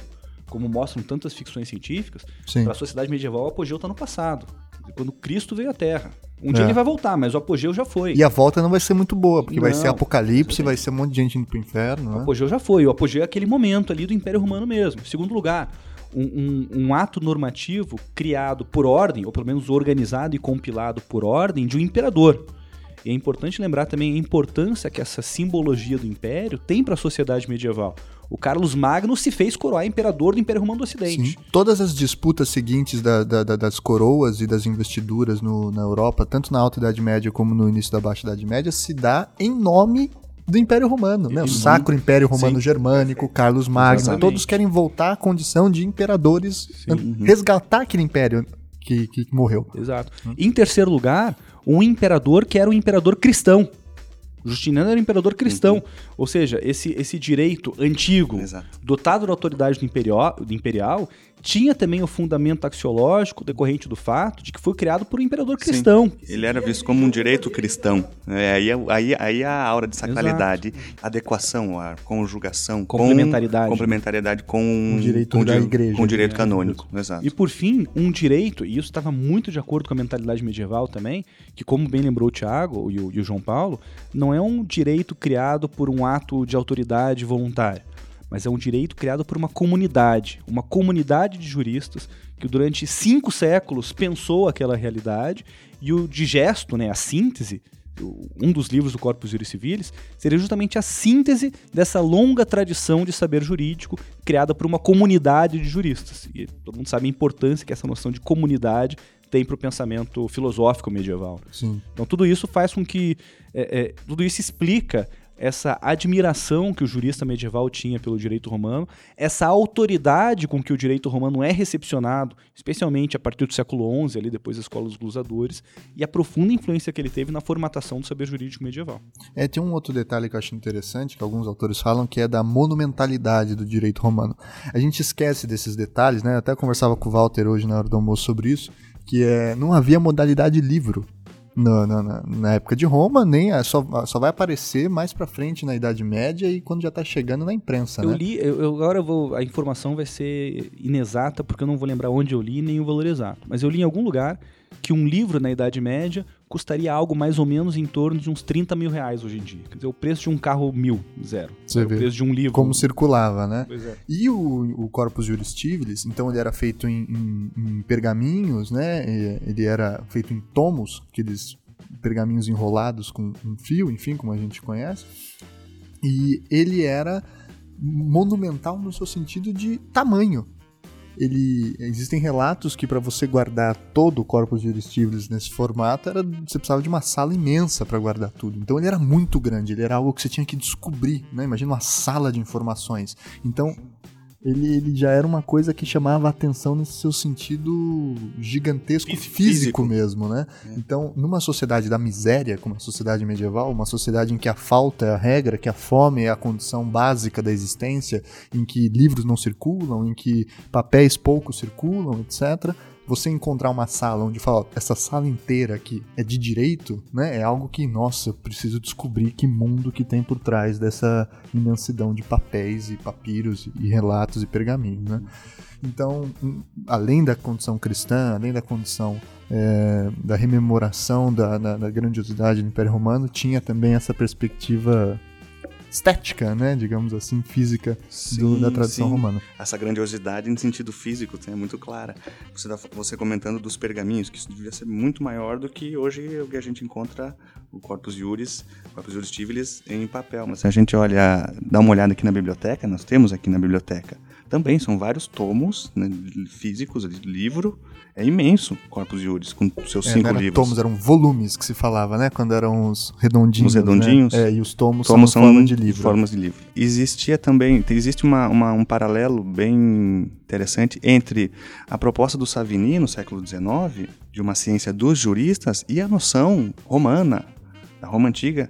como mostram tantas ficções científicas, para a sociedade medieval o apogeu está no passado, quando Cristo veio à Terra. Um dia é. ele vai voltar, mas o apogeu já foi. E a volta não vai ser muito boa, porque não, vai ser apocalipse, vai ser um monte de gente indo pro inferno. Né? O apogeu já foi. O apogeu é aquele momento ali do Império Romano mesmo. Em segundo lugar, um, um, um, ato normativo criado por ordem, ou pelo menos organizado e compilado por ordem de um imperador. E é importante lembrar também a importância que essa simbologia do império tem para a sociedade medieval. O Carlos Magno se fez coroar imperador do Império Romano do Ocidente. Sim. Todas as disputas seguintes da, da, da, das coroas e das investiduras no, na Europa, tanto na Alta Idade Média como no início da Baixa Idade Média, se dá em nome do Império Romano, né? O Sacro Império Romano Sim. Germânico, Carlos Magno, Exatamente. todos querem voltar à condição de imperadores, Sim. resgatar aquele império que, que morreu. Exato. Hum. Em terceiro lugar, um imperador que era um imperador cristão. Justiniano era um imperador cristão, uhum. Ou seja, esse, esse direito antigo, Exato. dotado da autoridade do imperial, do imperial tinha também o fundamento axiológico decorrente do fato de que foi criado por um imperador cristão. Sim, ele era visto como um direito cristão. É, aí, aí, aí a aura de sacralidade, Exato. adequação, a conjugação, complementariedade, com, complementariedade com um direito com da di igreja, com direito né? canônico. Exato. E por fim, um direito, e isso estava muito de acordo com a mentalidade medieval também, que como bem lembrou o Tiago e o, e o João Paulo, não é um direito criado por um ato de autoridade voluntária mas é um direito criado por uma comunidade, uma comunidade de juristas que durante cinco séculos pensou aquela realidade e o digesto, né, a síntese, um dos livros do Corpus Juris Civilis, seria justamente a síntese dessa longa tradição de saber jurídico criada por uma comunidade de juristas. E todo mundo sabe a importância que essa noção de comunidade tem para o pensamento filosófico medieval. Sim. Então tudo isso faz com que é, é, tudo isso explica essa admiração que o jurista medieval tinha pelo direito romano, essa autoridade com que o direito romano é recepcionado, especialmente a partir do século XI, ali depois da escola dos glusadores, e a profunda influência que ele teve na formatação do saber jurídico medieval. É, tem um outro detalhe que eu acho interessante, que alguns autores falam, que é da monumentalidade do direito romano. A gente esquece desses detalhes, né? Eu até conversava com o Walter hoje na hora do almoço sobre isso, que é, não havia modalidade livro no, no, na, na, época de Roma, nem só, só vai aparecer mais para frente na Idade Média e quando já tá chegando na imprensa, eu né? li, eu, eu, agora eu vou, a informação vai ser inexata porque eu não vou lembrar onde eu li nem o valor exato, mas eu li em algum lugar que um livro na Idade Média custaria algo mais ou menos em torno de uns 30 mil reais hoje em dia. Quer dizer, o preço de um carro mil, zero. Você vê o preço de um livro. Como circulava, né? Pois é. E o, o Corpus Juris Civilis, então ele era feito em, em, em pergaminhos, né? Ele era feito em tomos, aqueles pergaminhos enrolados com um fio, enfim, como a gente conhece. E ele era monumental no seu sentido de tamanho ele existem relatos que para você guardar todo o corpus juristíveis nesse formato era você precisava de uma sala imensa para guardar tudo. Então ele era muito grande, ele era algo que você tinha que descobrir, né? Imagina uma sala de informações. Então ele, ele já era uma coisa que chamava atenção nesse seu sentido gigantesco físico, físico mesmo, né? É. Então, numa sociedade da miséria, como a sociedade medieval, uma sociedade em que a falta é a regra, que a fome é a condição básica da existência, em que livros não circulam, em que papéis poucos circulam, etc você encontrar uma sala onde fala, essa sala inteira aqui é de direito, né? É algo que, nossa, eu preciso descobrir que mundo que tem por trás dessa imensidão de papéis e papiros e relatos e pergaminhos, né? Então, além da condição cristã, além da condição é, da rememoração da, da, da grandiosidade do Império Romano, tinha também essa perspectiva estética, né, digamos assim, física sim, do, da tradição sim. romana. Essa grandiosidade em sentido físico é muito clara. Você, tá, você comentando dos pergaminhos, que isso devia ser muito maior do que hoje o que a gente encontra o Corpus Juris, Corpus Juris Civilis em papel. Mas se a gente olha, dá uma olhada aqui na biblioteca, nós temos aqui na biblioteca também são vários tomos né, físicos de livro. É imenso Corpus Juris, com seus é, cinco livros. tomos, eram volumes que se falava, né? Quando eram os redondinhos. Os redondinhos. Né? É, e os tomos, tomos são, forma de livro. formas de livro. Existia também, existe uma, uma, um paralelo bem interessante entre a proposta do Savini no século XIX, de uma ciência dos juristas, e a noção romana, da Roma Antiga,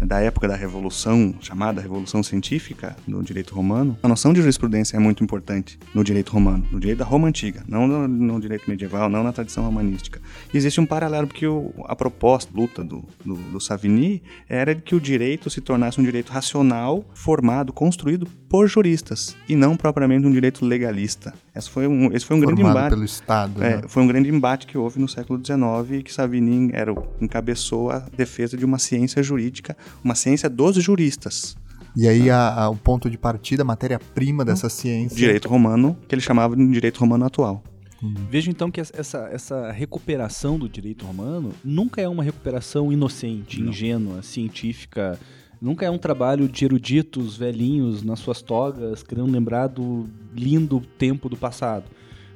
da época da Revolução, chamada Revolução Científica no direito romano, a noção de jurisprudência é muito importante no direito romano, no direito da Roma Antiga, não no, no direito medieval, não na tradição romanística. E existe um paralelo, porque o, a proposta, luta do, do, do Savigny, era que o direito se tornasse um direito racional, formado, construído por juristas, e não propriamente um direito legalista. Esse foi um, esse foi um grande embate. pelo Estado. É, né? Foi um grande embate que houve no século XIX, que Savigny era, encabeçou a defesa de uma ciência jurídica uma ciência dos juristas. E aí a, a, o ponto de partida, a matéria-prima dessa ciência. Direito romano, que ele chamava de direito romano atual. Uhum. Vejo então que essa, essa recuperação do direito romano nunca é uma recuperação inocente, Não. ingênua, científica. Nunca é um trabalho de eruditos velhinhos nas suas togas, querendo lembrar do lindo tempo do passado.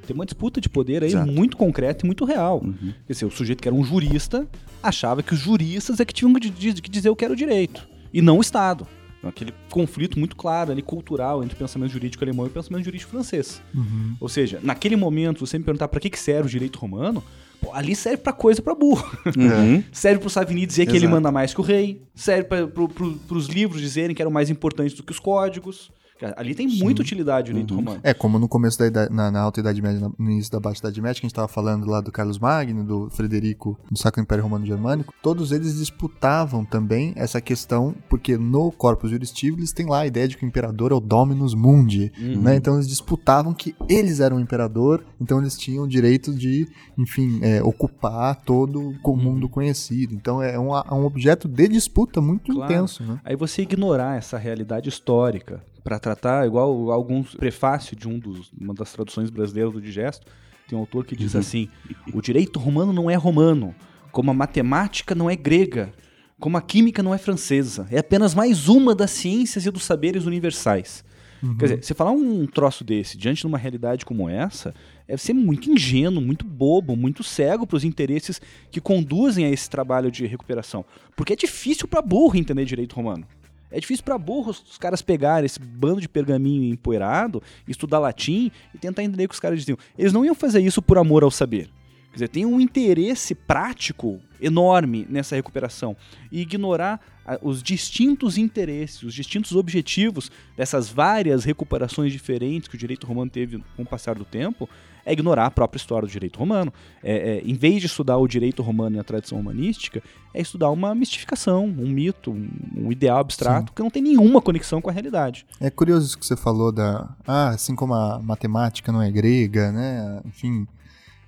Tem uma disputa de poder aí Exato. muito concreta e muito real. Uhum. Quer dizer, o sujeito que era um jurista achava que os juristas é que tinham que dizer o que era o direito, e não o Estado. Aquele conflito muito claro ali, cultural, entre o pensamento jurídico alemão e o pensamento jurídico francês. Uhum. Ou seja, naquele momento, você me perguntar para que, que serve o direito romano, pô, ali serve para coisa para burro. Uhum. serve para o Savini dizer Exato. que ele manda mais que o rei, serve para pro, os livros dizerem que eram mais importantes do que os códigos. Ali tem Sim. muita utilidade o direito uhum. romano. É, como no começo da idade, na, na, Alta Idade Média, no início da Baixa Idade Média, que a gente estava falando lá do Carlos Magno, do Frederico, do Sacro Império Romano Germânico, todos eles disputavam também essa questão, porque no Corpus Juris eles têm lá a ideia de que o imperador é o Dominus Mundi, uhum. né? Então eles disputavam que eles eram o imperador, então eles tinham o direito de, enfim, é, ocupar todo o mundo uhum. conhecido. Então é um, é um objeto de disputa muito claro. intenso, né? Aí você ignorar essa realidade histórica para tratar, igual alguns prefácio de um dos, uma das traduções brasileiras do Digesto, tem um autor que diz uhum. assim: o direito romano não é romano, como a matemática não é grega, como a química não é francesa. É apenas mais uma das ciências e dos saberes universais. Uhum. Quer dizer, você falar um troço desse diante de uma realidade como essa é ser muito ingênuo, muito bobo, muito cego para os interesses que conduzem a esse trabalho de recuperação. Porque é difícil para burro entender direito romano. É difícil para burros os caras pegarem esse bando de pergaminho empoeirado, estudar latim e tentar entender o que os caras diziam. Eles não iam fazer isso por amor ao saber. Quer dizer, tem um interesse prático enorme nessa recuperação. E ignorar os distintos interesses, os distintos objetivos dessas várias recuperações diferentes que o direito romano teve com o passar do tempo, é ignorar a própria história do direito romano. É, é, em vez de estudar o direito romano e a tradição humanística, é estudar uma mistificação, um mito, um, um ideal abstrato Sim. que não tem nenhuma conexão com a realidade. É curioso isso que você falou da. Ah, assim como a matemática não é grega, né? Enfim,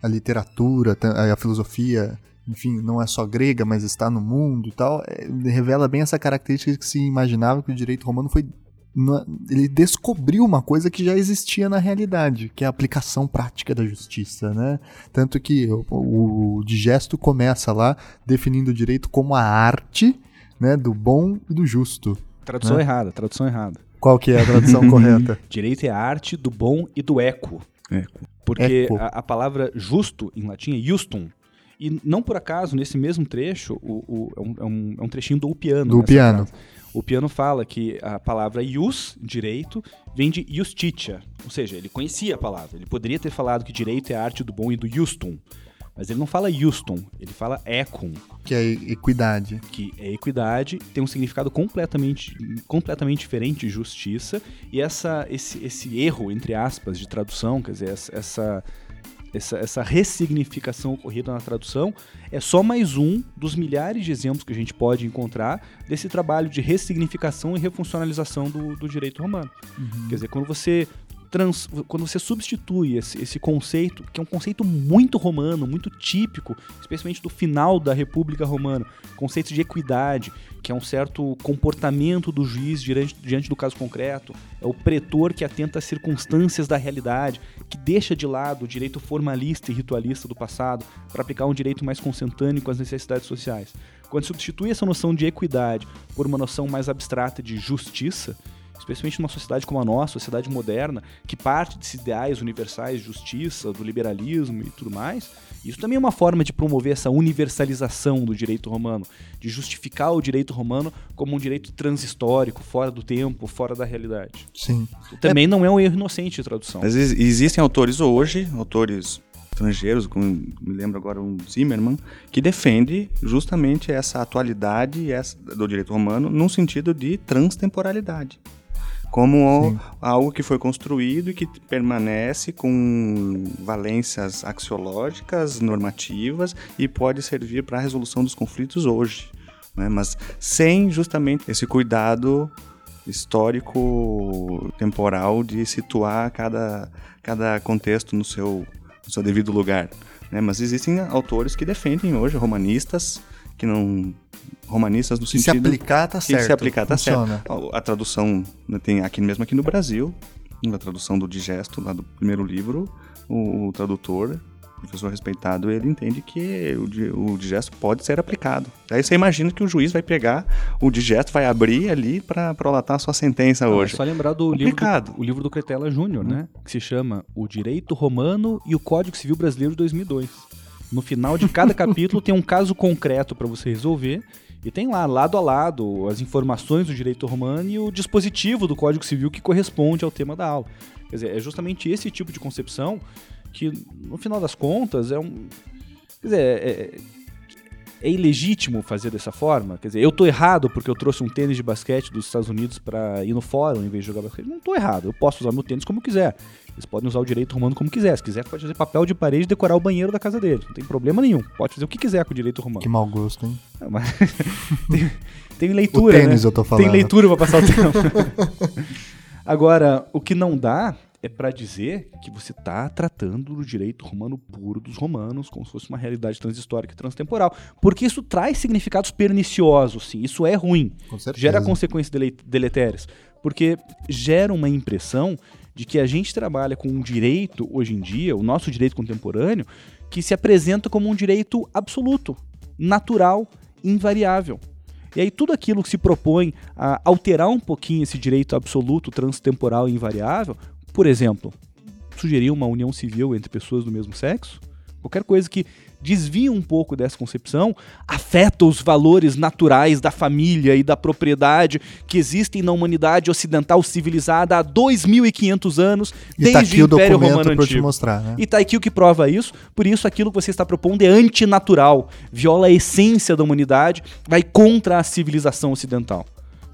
a literatura, a filosofia enfim, não é só grega, mas está no mundo e tal, é, revela bem essa característica que se imaginava que o direito romano foi ele descobriu uma coisa que já existia na realidade, que é a aplicação prática da justiça, né? Tanto que o, o digesto começa lá definindo o direito como a arte, né, do bom e do justo. Tradução né? errada, tradução errada. Qual que é a tradução correta? Direito é a arte do bom e do eco. Eco. Porque eco. A, a, palavra justo em latim é justum. E não por acaso, nesse mesmo trecho, o, o, é, um, é um trechinho do piano. Do piano. Frase. O Piano fala que a palavra ius, direito, vem de justitia, ou seja, ele conhecia a palavra. Ele poderia ter falado que direito é a arte do bom e do justum, mas ele não fala justum, ele fala ecum. Que é equidade. Que é equidade, tem um significado completamente, completamente diferente de justiça, e essa, esse, esse erro, entre aspas, de tradução, quer dizer, essa essa, essa ressignificação ocorrida na tradução é só mais um dos milhares de exemplos que a gente pode encontrar desse trabalho de ressignificação e refuncionalização do, do direito romano. Uhum. Quer dizer, quando você trans, quando você substitui esse, esse conceito, que é um conceito muito romano, muito típico, especialmente do final da República Romana, conceito de equidade, que é um certo comportamento do juiz diante, diante do caso concreto, é o pretor que atenta às circunstâncias da realidade, que deixa de lado o direito formalista e ritualista do passado para aplicar um direito mais consentâneo com as necessidades sociais. Quando substitui essa noção de equidade por uma noção mais abstrata de justiça, especialmente numa sociedade como a nossa, sociedade moderna, que parte desses ideais universais de justiça, do liberalismo e tudo mais, isso também é uma forma de promover essa universalização do direito romano, de justificar o direito romano como um direito transhistórico, fora do tempo, fora da realidade. Sim. Também é... não é um erro inocente de tradução. Mas existem autores hoje, autores estrangeiros, como me lembro agora um Zimmermann, que defende justamente essa atualidade do direito romano num sentido de transtemporalidade como Sim. algo que foi construído e que permanece com valências axiológicas, normativas e pode servir para a resolução dos conflitos hoje, né? mas sem justamente esse cuidado histórico temporal de situar cada, cada contexto no seu, no seu devido lugar. Né? Mas existem autores que defendem hoje, romanistas, que não romanistas no que sentido se aplicar tá certo. que se aplicar tá funciona. certo. A, a tradução né, tem aqui mesmo aqui no Brasil, na tradução do Digesto, lá do primeiro livro, o, o tradutor, professor respeitado, ele entende que o, o digesto pode ser aplicado. Aí você imagina que o juiz vai pegar o digesto, vai abrir ali para prolatar a sua sentença Não, é hoje. só lembrar do livro do, o livro do Cretella Júnior, né? Que se chama O Direito Romano e o Código Civil Brasileiro de 2002. No final de cada capítulo tem um caso concreto para você resolver e tem lá, lado a lado, as informações do direito romano e o dispositivo do Código Civil que corresponde ao tema da aula. Quer dizer, é justamente esse tipo de concepção que, no final das contas, é um. Quer dizer, é, é ilegítimo fazer dessa forma? Quer dizer, eu tô errado porque eu trouxe um tênis de basquete dos Estados Unidos para ir no fórum em vez de jogar basquete? Não tô errado. Eu posso usar meu tênis como eu quiser. Eles podem usar o direito romano como quiser. Se quiser, pode fazer papel de parede e decorar o banheiro da casa deles. Não tem problema nenhum. Pode fazer o que quiser com o direito romano. Que mau gosto, hein? É, mas- tem, tem leitura, o tênis né? eu tô falando. Tem leitura pra passar o tempo. Agora, o que não dá é pra dizer que você tá tratando do direito romano puro dos romanos como se fosse uma realidade transhistórica e transtemporal. Porque isso traz significados perniciosos, sim. Isso é ruim. Gera consequências dele- deletérias. Porque gera uma impressão de que a gente trabalha com um direito, hoje em dia, o nosso direito contemporâneo, que se apresenta como um direito absoluto, natural, invariável. E aí tudo aquilo que se propõe a alterar um pouquinho esse direito absoluto, transtemporal e invariável, por exemplo, sugerir uma união civil entre pessoas do mesmo sexo, qualquer coisa que desvie um pouco dessa concepção, afeta os valores naturais da família e da propriedade que existem na humanidade ocidental civilizada há 2.500 anos, E tá desde aqui o Império Romano eu te Antigo. mostrar, né? E tá aqui o que prova isso, por isso aquilo que você está propondo é antinatural, viola a essência da humanidade, vai contra a civilização ocidental.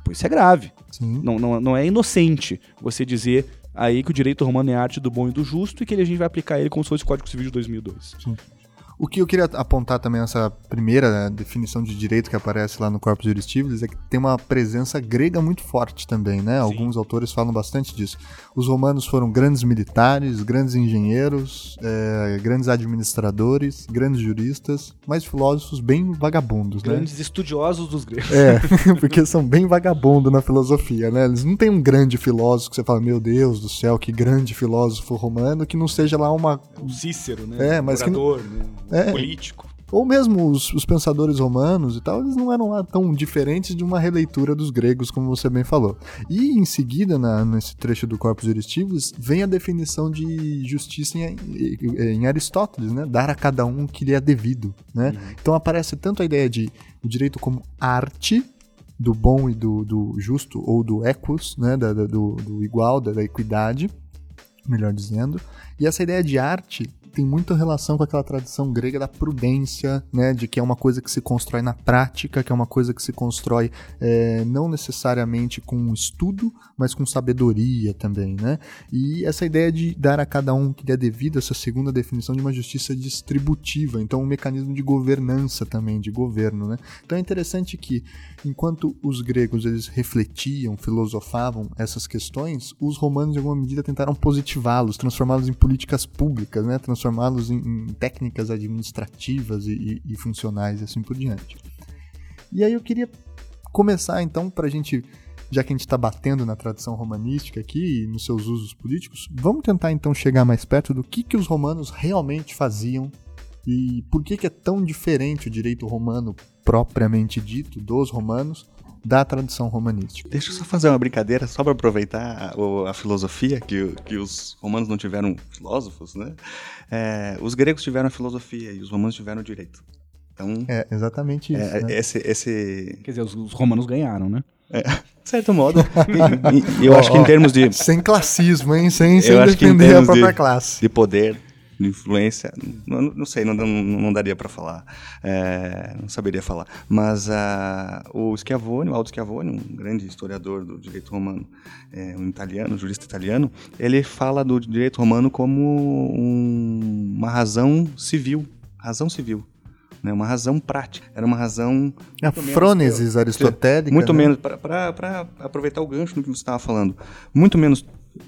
Por isso é grave. Não, não, não é inocente você dizer aí que o direito romano é arte do bom e do justo e que a gente vai aplicar ele como se fosse o Código Civil de 2002. O que eu queria apontar também nessa primeira né, definição de direito que aparece lá no Corpus Juris é que tem uma presença grega muito forte também, né? Alguns autores falam bastante disso. Os romanos foram grandes militares, grandes engenheiros, é, grandes administradores, grandes juristas, mas filósofos bem vagabundos, né? Grandes estudiosos dos gregos. É, porque são bem vagabundos na filosofia, né? Eles não têm um grande filósofo que você fala, meu Deus do céu, que grande filósofo romano, que não seja lá uma. O Cícero, né? É, mas que não- né? É. Político. Ou mesmo os, os pensadores romanos e tal, eles não eram lá tão diferentes de uma releitura dos gregos, como você bem falou. E em seguida, na- nesse trecho do Corpus Juris Civilis, vem a definição de justiça em, em Aristóteles, né? Dar a cada um o que lhe é devido, né? Então aparece tanto a ideia de o direito como arte, do bom e do, do justo, ou do equus, né? Da- da- do, do igual, da, da equidade, melhor dizendo. E essa ideia de arte tem muita relação com aquela tradição grega da prudência, né, de que é uma coisa que se constrói na prática, que é uma coisa que se constrói é, não necessariamente com estudo, mas com sabedoria também, né? E essa ideia de dar a cada um o que lhe é devido, essa segunda definição de uma justiça distributiva, então um mecanismo de governança também, de governo, né? Então é interessante que enquanto os gregos eles refletiam, filosofavam essas questões, os romanos em alguma medida tentaram positivá-los, transformá-los em políticas públicas, né? Transformá-los em, em técnicas administrativas e, e- e funcionais e assim por diante. E aí eu queria começar então para a gente, já que a gente está batendo na tradição romanística aqui e nos seus usos políticos, vamos tentar então chegar mais perto do que, que os romanos realmente faziam e por que, que é tão diferente o direito romano propriamente dito dos romanos da tradição romanística. Deixa eu só fazer uma brincadeira, só para aproveitar a, a filosofia, que, que os romanos não tiveram filósofos, né? É, os gregos tiveram a filosofia e os romanos tiveram o direito. Então, É exatamente isso. é, né? esse, esse, Quer dizer, os, os romanos ganharam, né? de certo modo, eu acho que em termos de, Sem classismo, hein? Sem, sem defender a própria de- classe. de poder, de influência, não, não sei, não, não, não daria para falar, é, não saberia falar. Mas ah, o Schiavone, o Aldo Schiavone, um grande historiador do direito romano, é, um italiano, um jurista italiano, ele fala do direito romano como um- uma razão civil, razão civil. Né, uma razão prática, era uma razão A frônesis aristotélica. muito né? menos, para aproveitar o gancho no que você estava falando, muito menos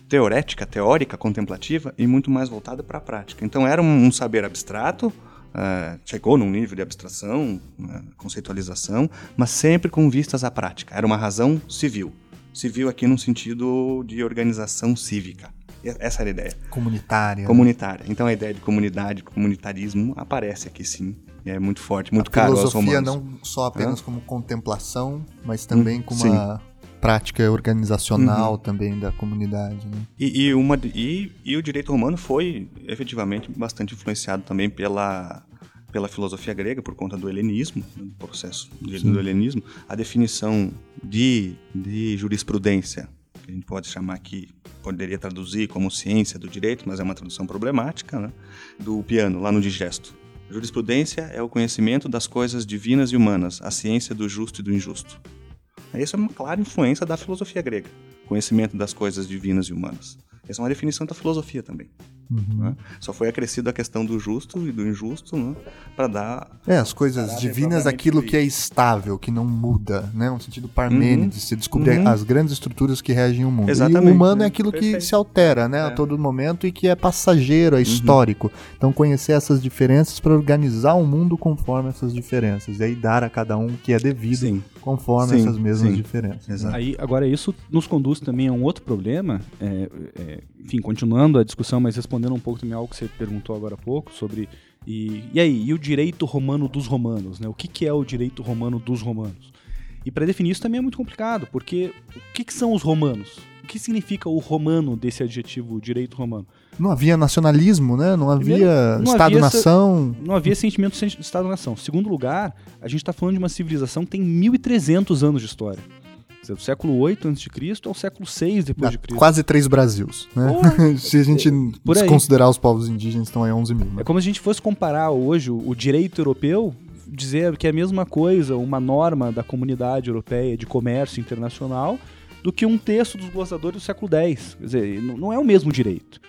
teorética, teórica, contemplativa e muito mais voltada para a prática. Então era um, saber abstrato, uh, chegou num nível de abstração, uh, conceitualização, mas sempre com vistas à prática. Era uma razão civil. Civil aqui no sentido de organização cívica. Essa era a ideia. Comunitária. Comunitária. Então a ideia de comunidade, comunitarismo aparece aqui sim. É muito forte, muito a caro aos romanos. não só apenas Hã? como contemplação, mas também hum, como uma prática organizacional uhum. também da comunidade. Né? E, e, uma, e, e o direito romano foi efetivamente bastante influenciado também pela pela filosofia grega por conta do helenismo, do processo do helenismo, a definição de, de jurisprudência, que a gente pode chamar aqui, poderia traduzir como ciência do direito, mas é uma tradução problemática, né? do piano, lá no digesto. Jurisprudência é o conhecimento das coisas divinas e humanas, a ciência do justo e do injusto. Essa é uma clara influência da filosofia grega, conhecimento das coisas divinas e humanas. Essa é uma definição da filosofia também. Uhum. Né? Só foi acrescido a questão do justo e do injusto né? para dar. É, as coisas divinas, aquilo que é estável, que não muda, né? Um sentido Parmênides, uhum. se descobrir uhum. as grandes estruturas que regem o mundo. Exatamente. E o humano é aquilo Perfeito. que se altera né? É. a todo momento e que é passageiro, é uhum. histórico. Então, conhecer essas diferenças para organizar o mundo conforme essas diferenças. E aí dar a cada um que é devido Sim. conforme sim, essas mesmas sim. diferenças. Né? Aí, agora, isso nos conduz também a um outro problema. É, é, enfim, continuando a discussão, mas respondendo um pouco também algo que você perguntou agora há pouco sobre. E, e aí, e o direito romano dos romanos? Né? O que, que é o direito romano dos romanos? E para definir isso também é muito complicado, porque o que, que são os romanos? O que significa o romano desse adjetivo direito romano? Não havia nacionalismo, né? Não havia Estado-nação. Não havia sentimento de Estado-nação. Segundo lugar, a gente está falando de uma civilização que tem 1.300 anos de história dizer, do século 8 a.C. ao século 6 depois de Cristo. Quase três Brasils, né? Se a gente considerar os povos indígenas, estão aí 11 mil. Né? É como se a gente fosse comparar hoje o, o direito europeu, dizer que é a mesma coisa, uma norma da comunidade europeia de comércio internacional, do que um texto dos glossadores do século X. Quer dizer, não é o mesmo direito.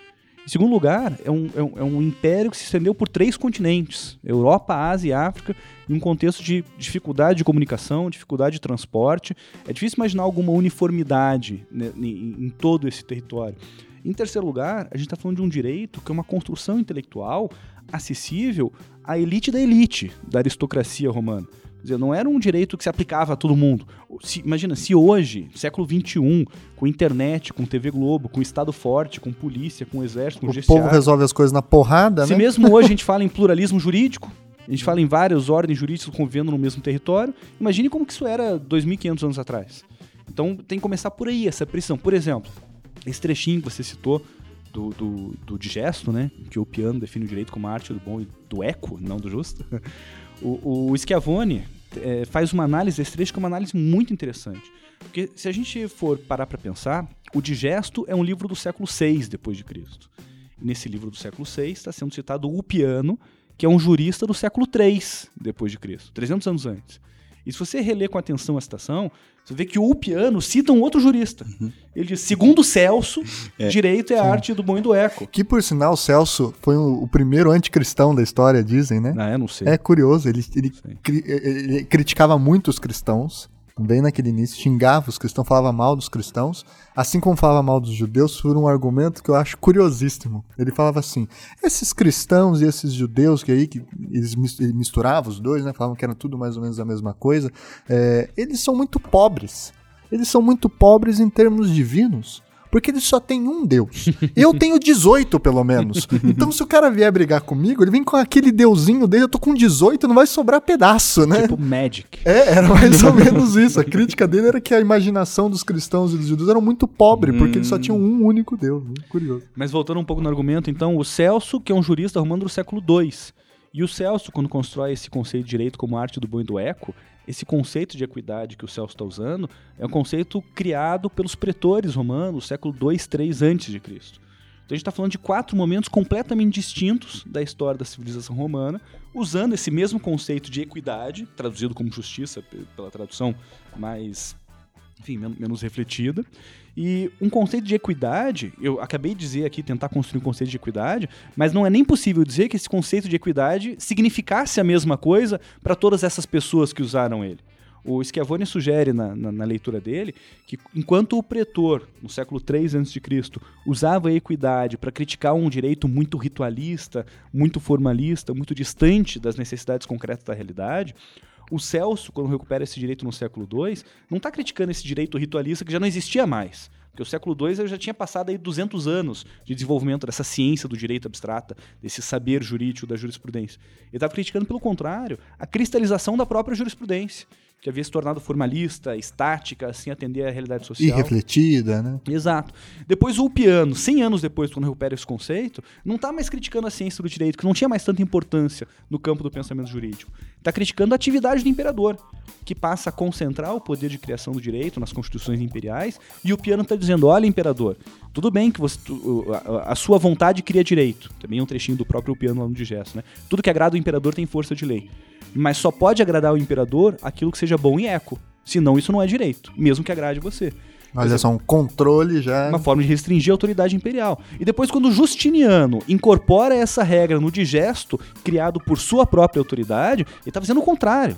Em segundo lugar, é um, é um, é um império que se estendeu por três continentes: Europa, Ásia e África, em um contexto de dificuldade de comunicação, dificuldade de transporte. É difícil imaginar alguma uniformidade né, em, em todo esse território. Em terceiro lugar, a gente está falando de um direito que é uma construção intelectual acessível à elite da elite da aristocracia romana. Quer dizer, não era um direito que se aplicava a todo mundo. Se, imagina, se hoje, século XXI, com internet, com TV Globo, com Estado forte, com polícia, com exército, com o O povo resolve as coisas na porrada, se né? Se mesmo hoje a gente fala em pluralismo jurídico, a gente fala em várias ordens jurídicas convivendo no mesmo território, imagine como que isso era 2.500 anos atrás. Então tem que começar por aí, essa pressão. Por exemplo, esse trechinho que você citou do, do, do digesto, né? Que o piano define o direito como a arte do bom e do eco, não do justo. O, o Schiavone é, faz uma análise desse trecho que é uma análise muito interessante. Porque se a gente for parar para pensar, o Digesto é um livro do século VI depois de Cristo. Nesse livro do século VI está sendo citado o Piano, que é um jurista do século III depois de Cristo, 300 anos antes. E se você reler com atenção a citação, você vê que o Ulpiano cita um outro jurista. Uhum. Ele diz: segundo Celso, é, direito é a arte do bom e do eco. Que, por sinal, Celso foi o, o primeiro anticristão da história, dizem, né? Ah, eu não sei. É curioso, ele, ele, cri, ele criticava muito os cristãos bem naquele início, xingava os cristãos, falava mal dos cristãos, assim como falava mal dos judeus, por um argumento que eu acho curiosíssimo. Ele falava assim: esses cristãos e esses judeus que aí, que eles misturavam os dois, né? Falavam que era tudo mais ou menos a mesma coisa, é, eles são muito pobres. Eles são muito pobres em termos divinos. Porque ele só tem um Deus. Eu tenho 18, pelo menos. Então, se o cara vier brigar comigo, ele vem com aquele deusinho dele, eu tô com 18, não vai sobrar pedaço, né? Tipo Magic. É, era mais ou menos isso. A crítica dele era que a imaginação dos cristãos e dos judeus era muito pobre, porque eles só tinham um único Deus. Né? Curioso. Mas voltando um pouco no argumento, então, o Celso, que é um jurista romano do século II. E o Celso, quando constrói esse conceito de direito como arte do bom e do eco, esse conceito de equidade que o Celso está usando é um conceito criado pelos pretores romanos, século 2, 3 antes de Cristo. Então a gente está falando de quatro momentos completamente distintos da história da civilização romana, usando esse mesmo conceito de equidade, traduzido como justiça pela tradução mais enfim, menos refletida. E um conceito de equidade, eu acabei de dizer aqui, tentar construir um conceito de equidade, mas não é nem possível dizer que esse conceito de equidade significasse a mesma coisa para todas essas pessoas que usaram ele. O Schiavone sugere na, na, na, leitura dele que enquanto o pretor, no século III a.C., usava a equidade para criticar um direito muito ritualista, muito formalista, muito distante das necessidades concretas da realidade, o Celso, quando recupera esse direito no século II, não está criticando esse direito ritualista que já não existia mais. Porque o século II já tinha passado aí 200 anos de desenvolvimento dessa ciência do direito abstrata, desse saber jurídico da jurisprudência. Ele estava criticando, pelo contrário, a cristalização da própria jurisprudência que havia se tornado formalista, estática, sem atender à realidade social. E refletida, né? Exato. Depois o Piano, 100 anos depois, quando recupera esse conceito, não está mais criticando a ciência do direito, que não tinha mais tanta importância no campo do pensamento jurídico. Está criticando a atividade do imperador, que passa a concentrar o poder de criação do direito nas constituições imperiais, e o Piano está dizendo, olha, imperador, tudo bem que você, a, a, sua vontade cria direito. Também é um trechinho do próprio Piano lá no Digesto, né? Tudo que agrada o imperador tem força de lei. Mas só pode agradar o imperador aquilo que seja bom e eco. Senão isso não é direito, mesmo que agrade você. Olha só, um controle já. Uma forma de restringir a autoridade imperial. E depois, quando Justiniano incorpora essa regra no digesto, criado por sua própria autoridade, ele está fazendo o contrário.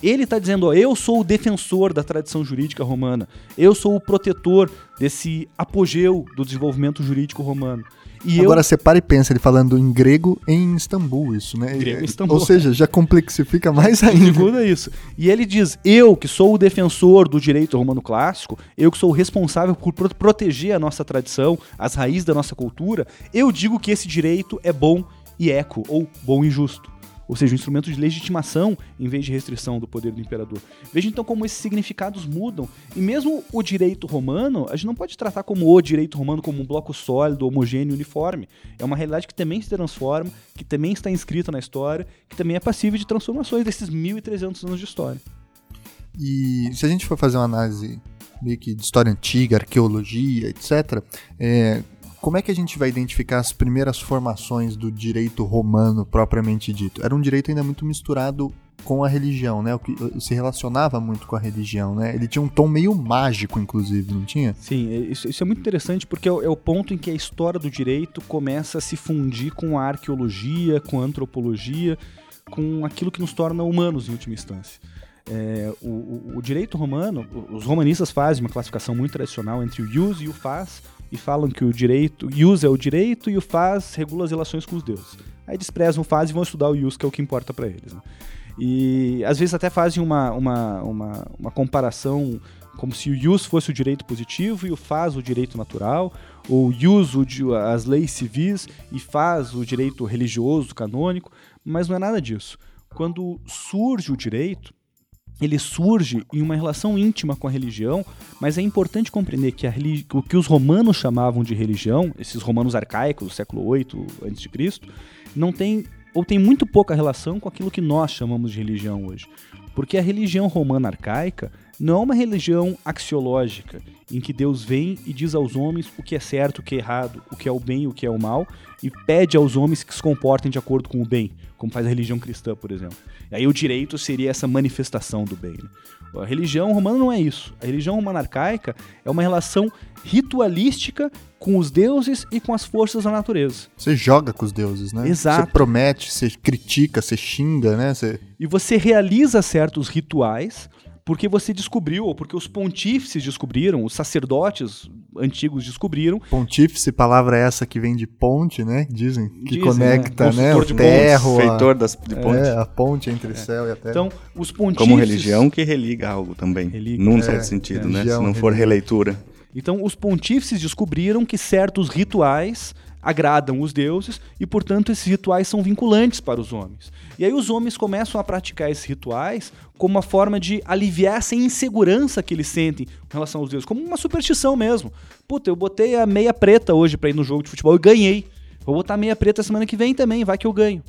Ele está dizendo: ó, eu sou o defensor da tradição jurídica romana, eu sou o protetor desse apogeu do desenvolvimento jurídico romano. E Agora eu... você para e pensa, ele falando em grego em Istambul, isso, né? Grego em Istambul. Ou seja, já complexifica mais ainda. Segunda isso. E ele diz: eu, que sou o defensor do direito romano clássico, eu que sou o responsável por proteger a nossa tradição, as raízes da nossa cultura, eu digo que esse direito é bom e eco, ou bom e justo ou seja, um instrumento de legitimação em vez de restrição do poder do imperador. Veja então como esses significados mudam. E mesmo o direito romano, a gente não pode tratar como o direito romano como um bloco sólido, homogêneo, uniforme. É uma realidade que também se transforma, que também está inscrita na história, que também é passível de transformações desses 1.300 anos de história. E se a gente for fazer uma análise meio que de história antiga, arqueologia, etc., é, como é que a gente vai identificar as primeiras formações do direito romano propriamente dito? Era um direito ainda muito misturado com a religião, né? O que se relacionava muito com a religião, né? Ele tinha um tom meio mágico, inclusive, não tinha? Sim, é, isso, isso é muito interessante porque é o, é o, ponto em que a história do direito começa a se fundir com a arqueologia, com a antropologia, com aquilo que nos torna humanos em última instância. É, o, o, direito romano, os romanistas fazem uma classificação muito tradicional entre o jus e o faz, e falam que o direito, use é o direito e o faz regula as relações com os deuses. Aí desprezam o faz e vão estudar o use, que é o que importa para eles. Né? E às vezes até fazem uma, uma, uma, uma comparação como se o use fosse o direito positivo e o faz o direito natural, ou use as leis civis e faz o direito religioso, canônico, mas não é nada disso. Quando surge o direito, ele surge em uma relação íntima com a religião, mas é importante compreender que o que os romanos chamavam de religião, esses romanos arcaicos do século VIII a.C., não tem ou tem muito pouca relação com aquilo que nós chamamos de religião hoje. Porque a religião romana arcaica não é uma religião axiológica, em que Deus vem e diz aos homens o que é certo, o que é errado, o que é o bem e o que é o mal, e pede aos homens que se comportem de acordo com o bem, como faz a religião cristã, por exemplo. E aí o direito seria essa manifestação do bem. Né? A religião romana não é isso. A religião romana arcaica é uma relação ritualística com os deuses e com as forças da natureza. Você joga com os deuses, né? Exato. Você promete, você critica, você xinga, né? Você... E você realiza certos rituais porque você descobriu, ou porque os pontífices descobriram, os sacerdotes antigos descobriram. Pontífice, palavra essa que vem de ponte, né? Dizem, que Dizem, conecta, né? O terro, feitor das, de ponte. É, a ponte entre o é. céu e a terra. Então, os pontífices... Como religião que religa algo também, religa, num é, certo sentido, né? Se não for releitura. Então, os pontífices descobriram que certos rituais agradam os deuses e, portanto, esses rituais são vinculantes para os homens. E aí os homens começam a praticar esses rituais como uma forma de aliviar essa insegurança que eles sentem com relação aos deuses, como uma superstição mesmo. Puta, eu botei a meia preta hoje para ir no jogo de futebol e ganhei. Vou botar a meia preta semana que vem também, vai que eu ganho.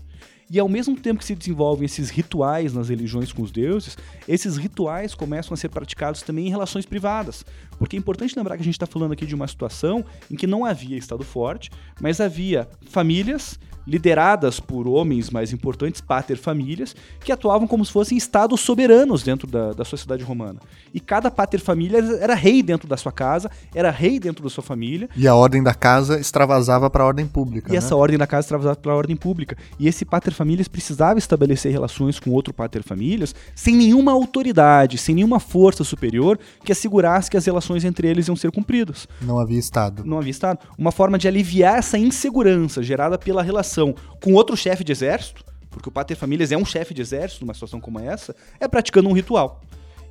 E ao mesmo tempo que se desenvolvem esses rituais nas religiões com os deuses, esses rituais começam a ser praticados também em relações privadas. Porque é importante lembrar que a gente está falando aqui de uma situação em que não havia Estado forte, mas havia famílias lideradas por homens mais importantes, pater famílias, que atuavam como se fossem estados soberanos dentro da, da sociedade romana. E cada pater família era rei dentro da sua casa, era rei dentro da sua família. E a ordem da casa extravasava para a ordem pública. E né? essa ordem da casa extravasava para a ordem pública. E esse pater paterfamilias precisava estabelecer relações com outro paterfamilias sem nenhuma autoridade, sem nenhuma força superior que assegurasse que as relações entre eles iam ser cumpridas. Não havia Estado. Não havia Estado. Uma forma de aliviar essa insegurança gerada pela relação com outro chefe de exército, porque o paterfamilias é um chefe de exército numa situação como essa, é praticando um ritual.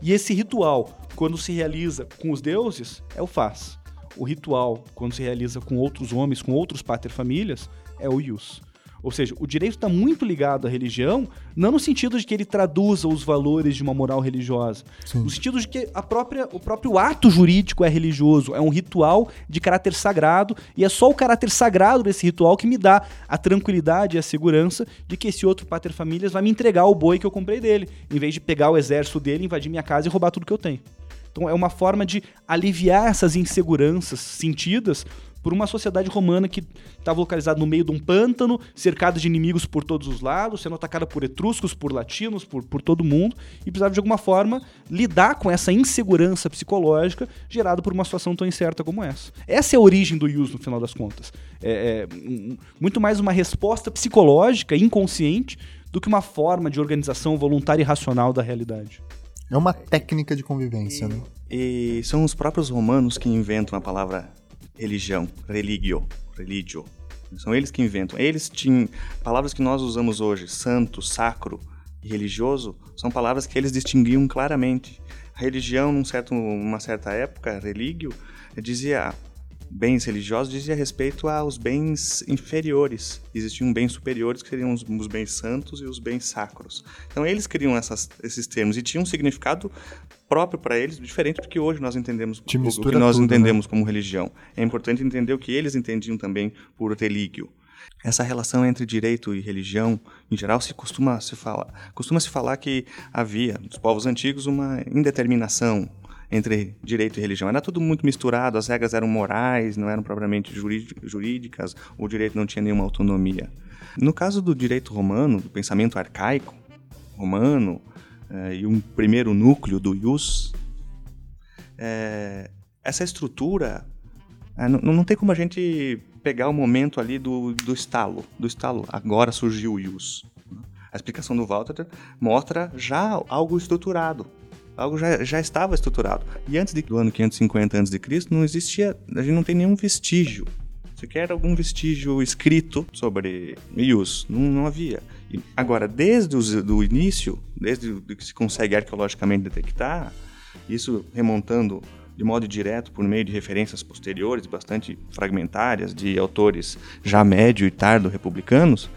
E esse ritual, quando se realiza com os deuses, é o faz. O ritual, quando se realiza com outros homens, com outros paterfamilias, é o ius. Ou seja, o direito está muito ligado à religião, não no sentido de que ele traduza os valores de uma moral religiosa, Sim. no sentido de que a própria, o próprio ato jurídico é religioso, é um ritual de caráter sagrado, e é só o caráter sagrado desse ritual que me dá a tranquilidade e a segurança de que esse outro pater famílias vai me entregar o boi que eu comprei dele, em vez de pegar o exército dele, invadir minha casa e roubar tudo que eu tenho. Então é uma forma de aliviar essas inseguranças sentidas por uma sociedade romana que estava localizada no meio de um pântano, cercada de inimigos por todos os lados, sendo atacada por etruscos, por latinos, por, por todo mundo, e precisava de alguma forma lidar com essa insegurança psicológica gerada por uma situação tão incerta como essa. Essa é a origem do Yus, no final das contas. É, é um, muito mais uma resposta psicológica, inconsciente, do que uma forma de organização voluntária e racional da realidade. É uma técnica de convivência, e, né? E são os próprios romanos que inventam a palavra religião, religio, religio. São eles que inventam. Eles tinham palavras que nós usamos hoje, santo, sacro e religioso, são palavras que eles distinguiam claramente. A religião, num certo, numa certa época, religio, dizia bens religiosos dizia respeito aos bens inferiores. Existiam bens superiores que seriam os, os bens santos e os bens sacros. Então eles criam essas, esses termos e tinham um significado próprio para eles, diferente do que hoje nós entendemos, o, que nós tudo, né? entendemos né? como religião. É importante entender o que eles entendiam também por religio. Essa relação entre direito e religião, em geral, se costuma se falar, costuma se falar que havia nos povos antigos uma indeterminação, entre direito e religião. Era tudo muito misturado, as regras eram morais, não eram propriamente jurídicas, o direito não tinha nenhuma autonomia. No caso do direito romano, do pensamento arcaico romano, eh, e um primeiro núcleo do ius, eh, essa estrutura, eh, não, não tem como a gente pegar o momento ali do, do estalo, do estalo, agora surgiu o ius. A explicação do Walter mostra já algo estruturado, algo já, já estava estruturado. E antes de, do ano 550 a.C., não existia, a gente não tem nenhum vestígio, sequer algum vestígio escrito sobre Ius, não, não havia. Agora, desde o início, desde o que se consegue arqueologicamente detectar, isso remontando de modo direto por meio de referências posteriores, bastante fragmentárias, de autores já médio e tardo republicanos,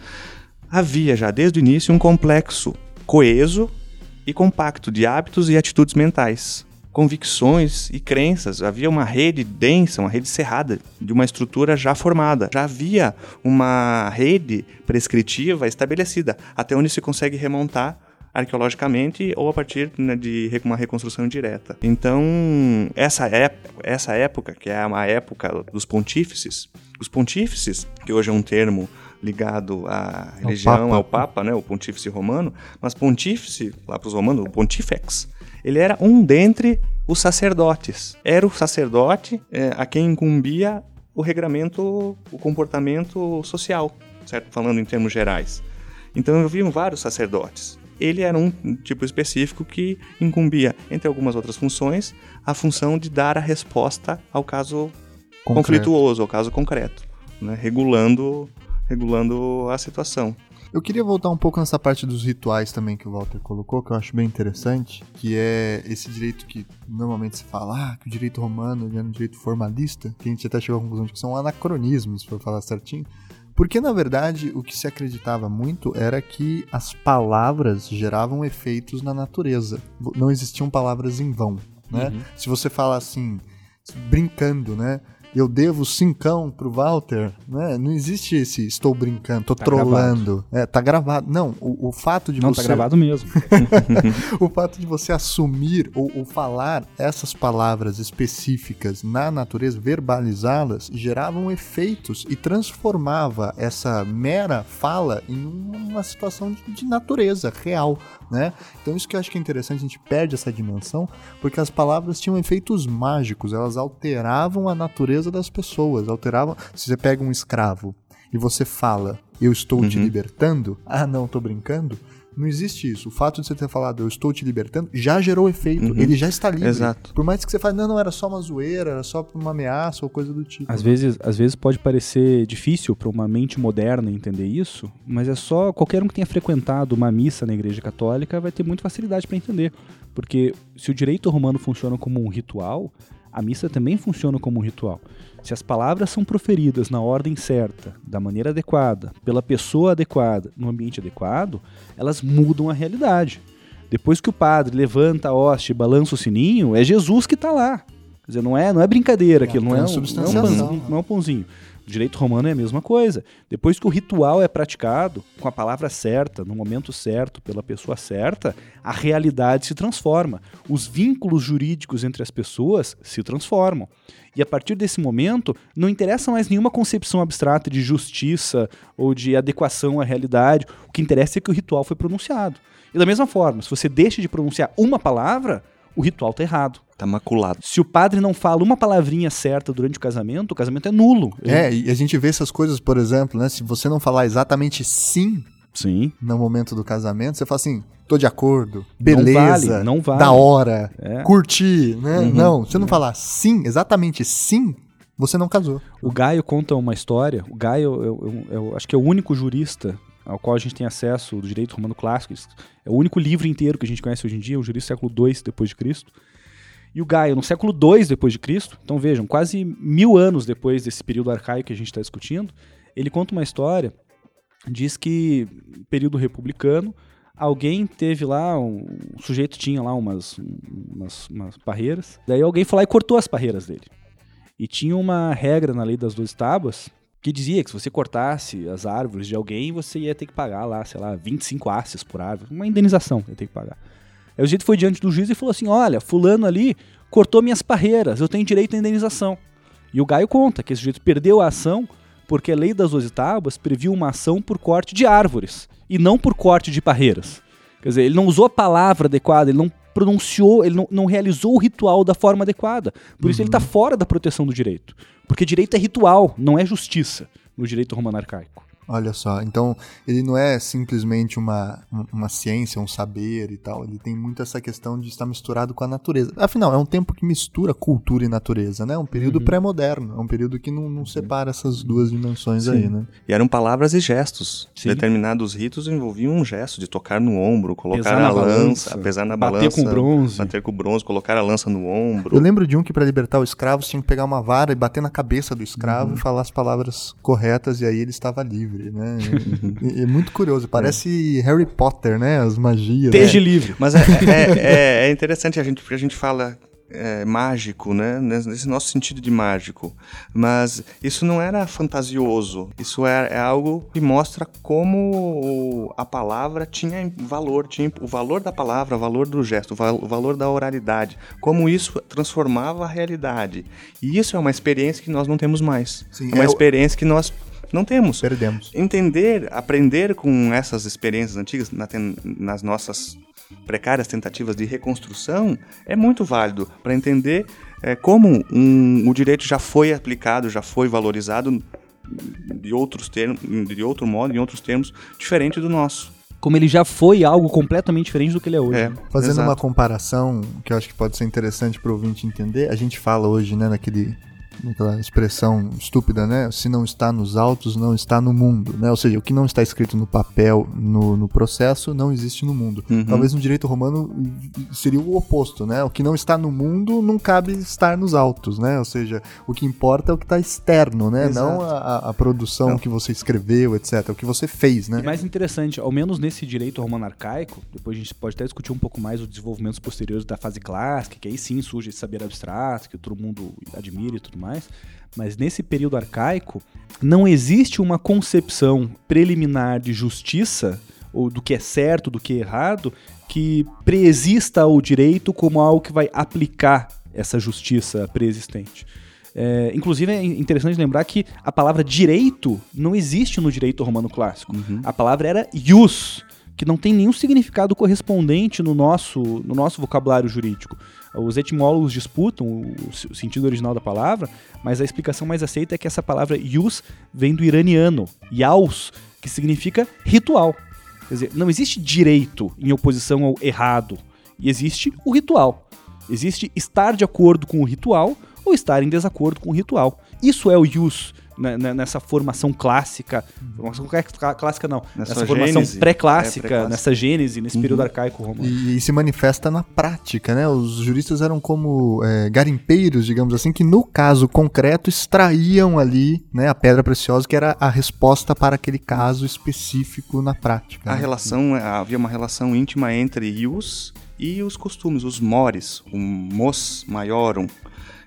havia já desde o início um complexo coeso e compacto de hábitos e atitudes mentais, convicções e crenças. Havia uma rede densa, uma rede cerrada, de uma estrutura já formada. Já havia uma rede prescritiva estabelecida, até onde se consegue remontar arqueologicamente ou a partir né, de uma reconstrução direta. Então, essa, época, essa época, que é uma época dos pontífices, os pontífices, que hoje é um termo ligado à religião, ao Papa, ao Papa né, o pontífice romano, mas pontífice, lá para os romanos, o pontifex, ele era um dentre os sacerdotes. Era o sacerdote é, a quem incumbia o regramento, o comportamento social, certo? Falando em termos gerais. Então eu vi vários sacerdotes. Ele era um tipo específico que incumbia, entre algumas outras funções, a função de dar a resposta ao caso concreto. conflituoso, ao caso concreto, né? regulando regulando a situação. Eu queria voltar um pouco nessa parte dos rituais também que o Walter colocou, que eu acho bem interessante, que é esse direito que normalmente se fala, ah, que o direito romano é um direito formalista, que a gente até chegou à conclusão de que são anacronismos, por falar certinho. Porque, na verdade, o que se acreditava muito era que as palavras geravam efeitos na natureza. Não existiam palavras em vão, né? Uhum. Se você fala assim, brincando, né? Eu devo cincão pro Walter, né? Não existe esse estou brincando, tô tá trolando. Gravado. É, tá gravado. Não, o, o fato de Não, tá você... Não, tá gravado mesmo. o fato de você assumir ou, ou, falar essas palavras específicas na natureza, verbalizá-las, geravam efeitos e transformava essa mera fala em uma situação de, de natureza real, né? Então isso que eu acho que é interessante, a gente perde essa dimensão, porque as palavras tinham efeitos mágicos, elas alteravam a natureza das pessoas, alteravam. Se você pega um escravo e você fala, eu estou uhum. te libertando, ah, não, tô brincando, não existe isso. O fato de você ter falado, eu estou te libertando, já gerou efeito. Uhum. Ele já está livre. Exato. Por mais que você fale, não, não, era só uma zoeira, era só uma ameaça ou coisa do tipo. Às vezes, às vezes pode parecer difícil para uma mente moderna entender isso, mas é só qualquer um que tenha frequentado uma missa na Igreja Católica vai ter muita facilidade para entender. Porque se o direito romano funciona como um ritual, a missa também funciona como um ritual. Se as palavras são proferidas na ordem certa, da maneira adequada, pela pessoa adequada, no ambiente adequado, elas mudam a realidade. Depois que o padre levanta a hoste e balança o sininho, é Jesus que está lá. Quer dizer, não é, não é brincadeira, aquilo não é, um, não, é um pãozinho, não é um pãozinho. O direito romano é a mesma coisa. Depois que o ritual é praticado com a palavra certa, no momento certo, pela pessoa certa, a realidade se transforma. Os vínculos jurídicos entre as pessoas se transformam. E a partir desse momento, não interessa mais nenhuma concepção abstrata de justiça ou de adequação à realidade. O que interessa é que o ritual foi pronunciado. E da mesma forma, se você deixa de pronunciar uma palavra, o ritual está errado. Tá maculado. Se o padre não fala uma palavrinha certa durante o casamento, o casamento é nulo. É, e a gente vê essas coisas, por exemplo, né? Se você não falar exatamente sim, sim. no momento do casamento, você fala assim, tô de acordo, beleza, não vale, não vale. da hora, é. curti, né? Uhum, não, você não uhum. falar sim, exatamente sim, você não casou. O Gaio conta uma história. O Gaio, eu, eu, eu, acho que é o único jurista ao qual a gente tem acesso do direito romano clássico. É o único livro inteiro que a gente conhece hoje em dia, o jurista do século II depois de Cristo. E o Gaio, no século II depois de Cristo, então vejam, quase mil anos depois desse período arcaico que a gente está discutindo, ele conta uma história, diz que período republicano, alguém teve lá, um, um sujeito tinha lá umas, umas, umas parreiras, daí alguém foi lá e cortou as parreiras dele. E tinha uma regra na lei das duas tábuas que dizia que se você cortasse as árvores de alguém, você ia ter que pagar lá, sei lá, 25 asses por árvore, uma indenização ia ter que pagar. Aí o jeito foi diante do juiz e falou assim: olha, fulano ali cortou minhas parreiras, eu tenho direito à indenização. E o Gaio conta que esse sujeito perdeu a ação porque a lei das doze tábuas previu uma ação por corte de árvores e não por corte de parreiras. Quer dizer, ele não usou a palavra adequada, ele não pronunciou, ele não, não realizou o ritual da forma adequada. Por uhum. isso ele está fora da proteção do direito. Porque direito é ritual, não é justiça no direito romano arcaico. Olha só, então ele não é simplesmente uma, uma ciência, um saber e tal. Ele tem muito essa questão de estar misturado com a natureza. Afinal, é um tempo que mistura cultura e natureza, né? É um período uhum. pré-moderno, é um período que não, não separa essas duas dimensões Sim. aí, né? E eram palavras e gestos. Sim. Determinados ritos envolviam um gesto de tocar no ombro, colocar pesar a lança, balança, pesar na bater balança, com bronze, bater com bronze, colocar a lança no ombro. Eu lembro de um que para libertar o escravo tinha que pegar uma vara e bater na cabeça do escravo uhum. e falar as palavras corretas e aí ele estava livre, né? é, muito curioso, parece é. Harry Potter, né? As magias. Esteja né? livre. Mas é, é, é, é, interessante a gente, porque a gente fala é, mágico, né? Nesse nosso sentido de mágico. Mas isso não era fantasioso. Isso é, é, algo que mostra como a palavra tinha valor, tinha o valor da palavra, o valor do gesto, o valor da oralidade. Como isso transformava a realidade. E isso é uma experiência que nós não temos mais. Sim, é uma experiência que nós não temos. Perdemos. Entender, aprender com essas experiências antigas na, nas nossas precárias tentativas de reconstrução é muito válido para entender é, como um, o direito já foi aplicado, já foi valorizado de outros termos, de outro modo, em outros termos, diferente do nosso como ele já foi algo completamente diferente do que ele é hoje. É, Fazendo exato. uma comparação que eu acho que pode ser interessante para o ouvinte entender, a gente fala hoje, né, naquele aquela expressão estúpida, né? Se não está nos autos, não está no mundo, né? Ou seja, o que não está escrito no papel, no, no processo, não existe no mundo. Uhum. Talvez no direito romano seria o oposto, né? O que não está no mundo não cabe estar nos autos, né? Ou seja, o que importa é o que está externo, né? Exato. Não a, a produção não. que você escreveu, etc. O que você fez, né? E mais interessante, ao menos nesse direito romano arcaico, depois a gente pode até discutir um pouco mais os desenvolvimentos posteriores da fase clássica, que aí sim surge esse saber abstrato, que todo mundo admira e tudo mais. Mas nesse período arcaico, não existe uma concepção preliminar de justiça, ou do que é certo, do que é errado, que preexista ao direito como algo que vai aplicar essa justiça preexistente. É, inclusive é interessante lembrar que a palavra direito não existe no direito romano clássico. Uhum. A palavra era ius, que não tem nenhum significado correspondente no nosso, no nosso vocabulário jurídico. Os etimólogos disputam o, sentido original da palavra, mas a explicação mais aceita é que essa palavra yus vem do iraniano, yaus, que significa ritual. Quer dizer, não existe direito em oposição ao errado, e existe o ritual. Existe estar de acordo com o ritual ou estar em desacordo com o ritual. Isso é o yus nessa formação clássica, formação clássica não, nessa, nessa formação pré-clássica, é, pré nessa gênese, nesse uhum. período arcaico romano. E, e, se manifesta na prática, né? Os juristas eram como é, garimpeiros, digamos assim, que no caso concreto extraíam ali né, a pedra preciosa, que era a resposta para aquele caso específico na prática. A né? relação, é, havia uma relação íntima entre ius e os costumes, os mores, o mos maiorum,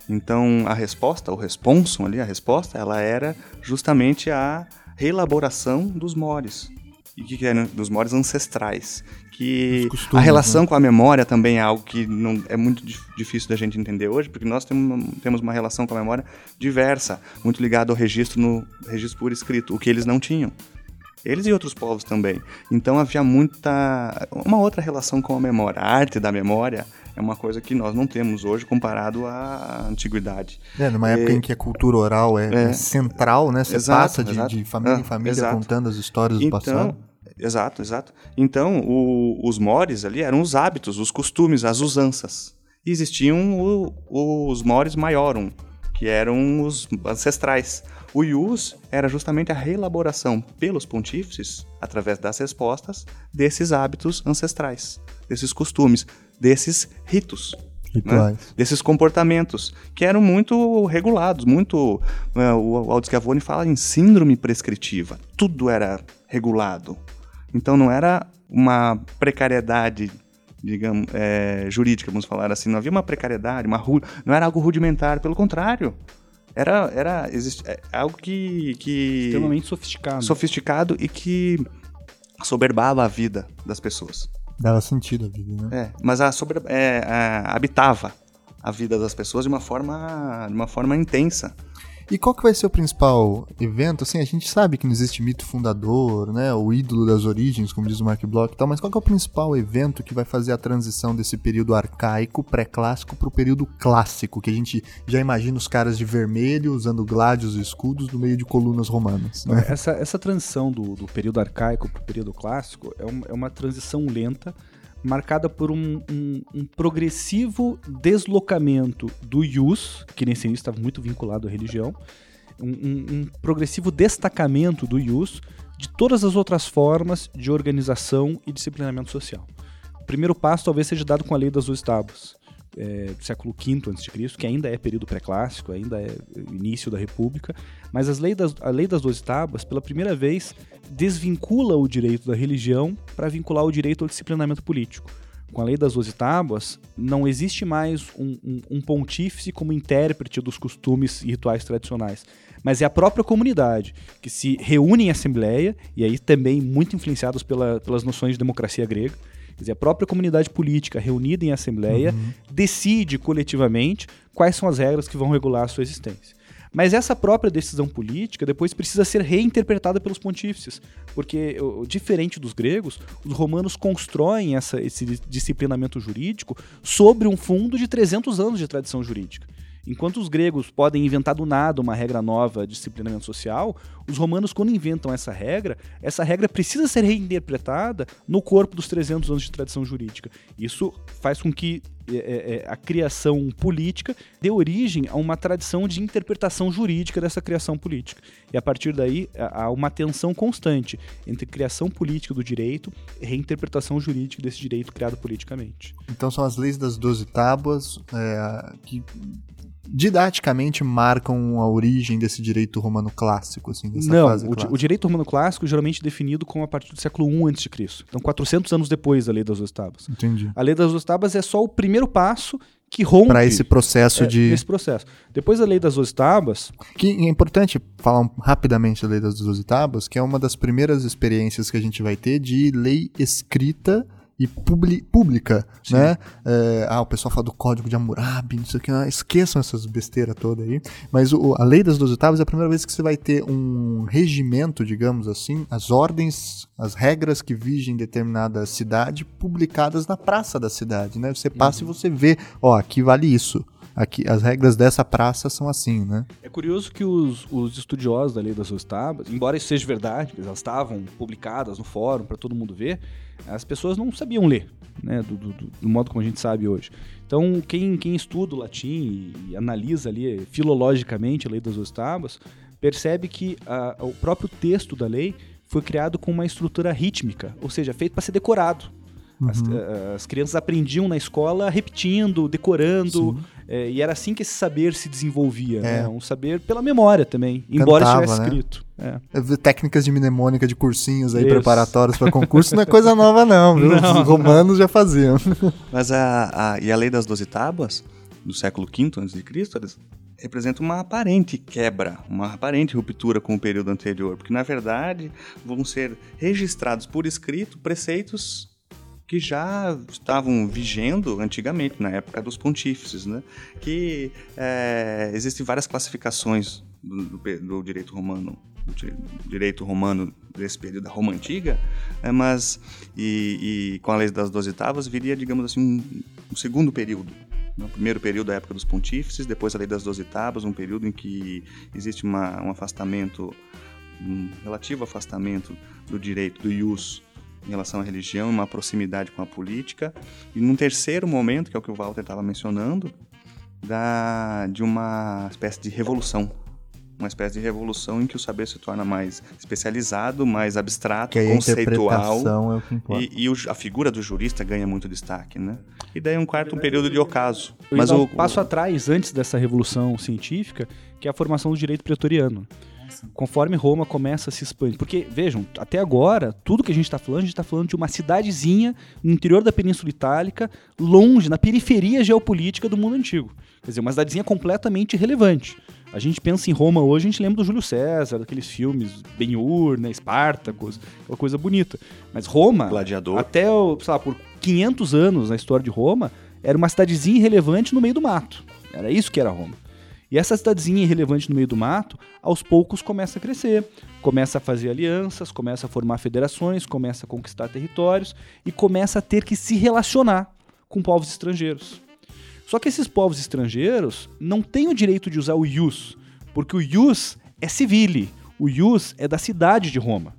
então, a resposta, o responsum ali, a resposta, ela era justamente a reelaboração dos mores. E o que, que é? Dos mores ancestrais. Que costumes, a relação né? com a memória também é algo que não, é muito difícil da gente entender hoje, porque nós temos, temos uma relação com a memória diversa, muito ligada ao registro no registro por escrito, o que eles não tinham. Eles e outros povos também. Então havia muita. uma outra relação com a memória. A arte da memória é uma coisa que nós não temos hoje comparado à antiguidade. É, numa época é, em que a cultura oral é, é, central, né? Você exato, passa de, exato. de família ah, em família exato. contando as histórias do então, passado. Exato, exato. Então, o, os mores ali eram os hábitos, os costumes, as usanças. E existiam o, os mores maiorum, que eram os ancestrais. O ius era justamente a reelaboração pelos pontífices, através das respostas, desses hábitos ancestrais, desses costumes, desses ritos. Né? desses comportamentos que eram muito regulados, muito uh, o Aldo Schiavone fala em síndrome prescritiva, tudo era regulado. Então não era uma precariedade digamos, é, jurídica, vamos falar assim, não havia uma precariedade, uma não era algo rudimentar, pelo contrário, era, era existe, é, algo que, que... Extremamente sofisticado. Sofisticado e que soberbava a vida das pessoas. Dava sentido a vida, né? É, mas a sobre, é, a, habitava a vida das pessoas de uma forma, de uma forma intensa. E qual que vai ser o principal evento? Assim, a gente sabe que não existe mito fundador, né? O ídolo das origens, como diz o Mark Bloch e tal, mas qual que é o principal evento que vai fazer a transição desse período arcaico, pré-clássico, para o período clássico, que a gente já imagina os caras de vermelho usando gládios e escudos no meio de colunas romanas, né? Essa, essa transição do, do período arcaico para o período clássico é, um, é uma transição lenta, marcada por um, um, um, progressivo deslocamento do ius, que nesse início estava muito vinculado à religião, um, um, progressivo destacamento do ius de todas as outras formas de organização e disciplinamento social. O primeiro passo talvez seja dado com a lei das duas tábuas, é, século V a.C., que ainda é período pré-clássico, ainda é início da República, mas as das, a lei das duas tábuas, pela primeira vez, desvincula o direito da religião para vincular o direito ao disciplinamento político. Com a lei das doze tábuas, não existe mais um, um, um, pontífice como intérprete dos costumes e rituais tradicionais, mas é a própria comunidade que se reúne em assembleia, e aí também muito influenciados pela, pelas noções de democracia grega, Quer dizer, a própria comunidade política reunida em assembleia uhum. decide coletivamente quais são as regras que vão regular a sua existência. Mas essa própria decisão política depois precisa ser reinterpretada pelos pontífices, porque, diferente dos gregos, os romanos constroem essa, esse disciplinamento jurídico sobre um fundo de 300 anos de tradição jurídica. Enquanto os gregos podem inventar do nada uma regra nova de disciplinamento social, os romanos, quando inventam essa regra, essa regra precisa ser reinterpretada no corpo dos 300 anos de tradição jurídica. Isso faz com que é, é, é, a criação política dê origem a uma tradição de interpretação jurídica dessa criação política. E a partir daí há uma tensão constante entre criação política do direito e reinterpretação jurídica desse direito criado politicamente. Então são as leis das doze tábuas é, que didaticamente marcam a origem desse direito romano clássico, assim, dessa Não, fase o, o direito romano clássico geralmente é definido como a partir do século I a.C. Então, 400 anos depois da Lei das Duas Tábuas. Entendi. A Lei das Duas Tábuas é só o primeiro passo que rompe para esse processo é, de esse processo. Depois da lei das duas tábuas, que é importante falar rapidamente da lei das duas tábuas, que é uma das primeiras experiências que a gente vai ter de lei escrita e publi pública, Sim. né? É, ah, o pessoal fala do código de Hammurabi, não sei o que, ah, esqueçam essas besteiras todas aí. Mas o, a lei das 12 tábuas é a primeira vez que você vai ter um regimento, digamos assim, as ordens, as regras que vigem determinada cidade publicadas na praça da cidade, né? Você passa uhum. e você vê, ó, aqui vale isso. Aqui, as regras dessa praça são assim, né? É curioso que os, os estudiosos da lei das 12 tábuas, embora isso seja verdade, elas estavam publicadas no fórum para todo mundo ver, as pessoas não sabiam ler, né, do, do, do, modo como a gente sabe hoje. Então, quem, quem estuda o latim e, analisa ali filologicamente a lei das duas tábuas, percebe que a, o próprio texto da lei foi criado com uma estrutura rítmica, ou seja, feito para ser decorado. Uhum. As, eh, as, crianças aprendiam na escola repetindo, decorando, é, e era assim que esse saber se desenvolvia. É. Né? Um saber pela memória também, embora Cantava, estivesse né? escrito. É. é Técnicas de mnemônica de cursinhos aí Isso. preparatórios para concurso não é coisa nova, não, viu? Não, Os romanos não. já faziam. Mas a, a, e a lei das doze tábuas, do século V a.C., representa uma aparente quebra, uma aparente ruptura com o período anterior, porque na verdade vão ser registrados por escrito preceitos que já estavam vigendo antigamente, na época dos pontífices, né? que é, existem várias classificações do, do, direito romano do direito romano desse período da Roma Antiga, é, mas e, e, com a lei das doze oitavas viria, digamos assim, um, um segundo período. No né? primeiro período da época dos pontífices, depois a lei das doze tábuas, um período em que existe uma, um afastamento, um relativo afastamento do direito, do ius, em relação à religião, uma proximidade com a política. E num terceiro momento, que é o que o Walter estava mencionando, da, de uma espécie de revolução. Uma espécie de revolução em que o saber se torna mais especializado, mais abstrato, que conceitual. É o que importa. E, e o, a figura do jurista ganha muito destaque, né? E daí um quarto um período de ocaso. Mas o, um passo atrás, antes dessa revolução científica, que é a formação do direito pretoriano conforme Roma começa a se expandir. Porque, vejam, até agora, tudo que a gente está falando, a gente está falando de uma cidadezinha no interior da Península Itálica, longe, na periferia geopolítica do mundo antigo. Quer dizer, uma cidadezinha completamente irrelevante. A gente pensa em Roma hoje, a gente lembra do Júlio César, daqueles filmes Ben-Hur, né, Espartacus, aquela coisa bonita. Mas Roma, Gladiador. até, sei lá, por 500 anos na história de Roma, era uma cidadezinha irrelevante no meio do mato. Era isso que era Roma. E essa cidadezinha irrelevante no meio do mato, aos poucos começa a crescer, começa a fazer alianças, começa a formar federações, começa a conquistar territórios e começa a ter que se relacionar com povos estrangeiros. Só que esses povos estrangeiros não têm o direito de usar o ius, porque o ius é civile, o ius é da cidade de Roma.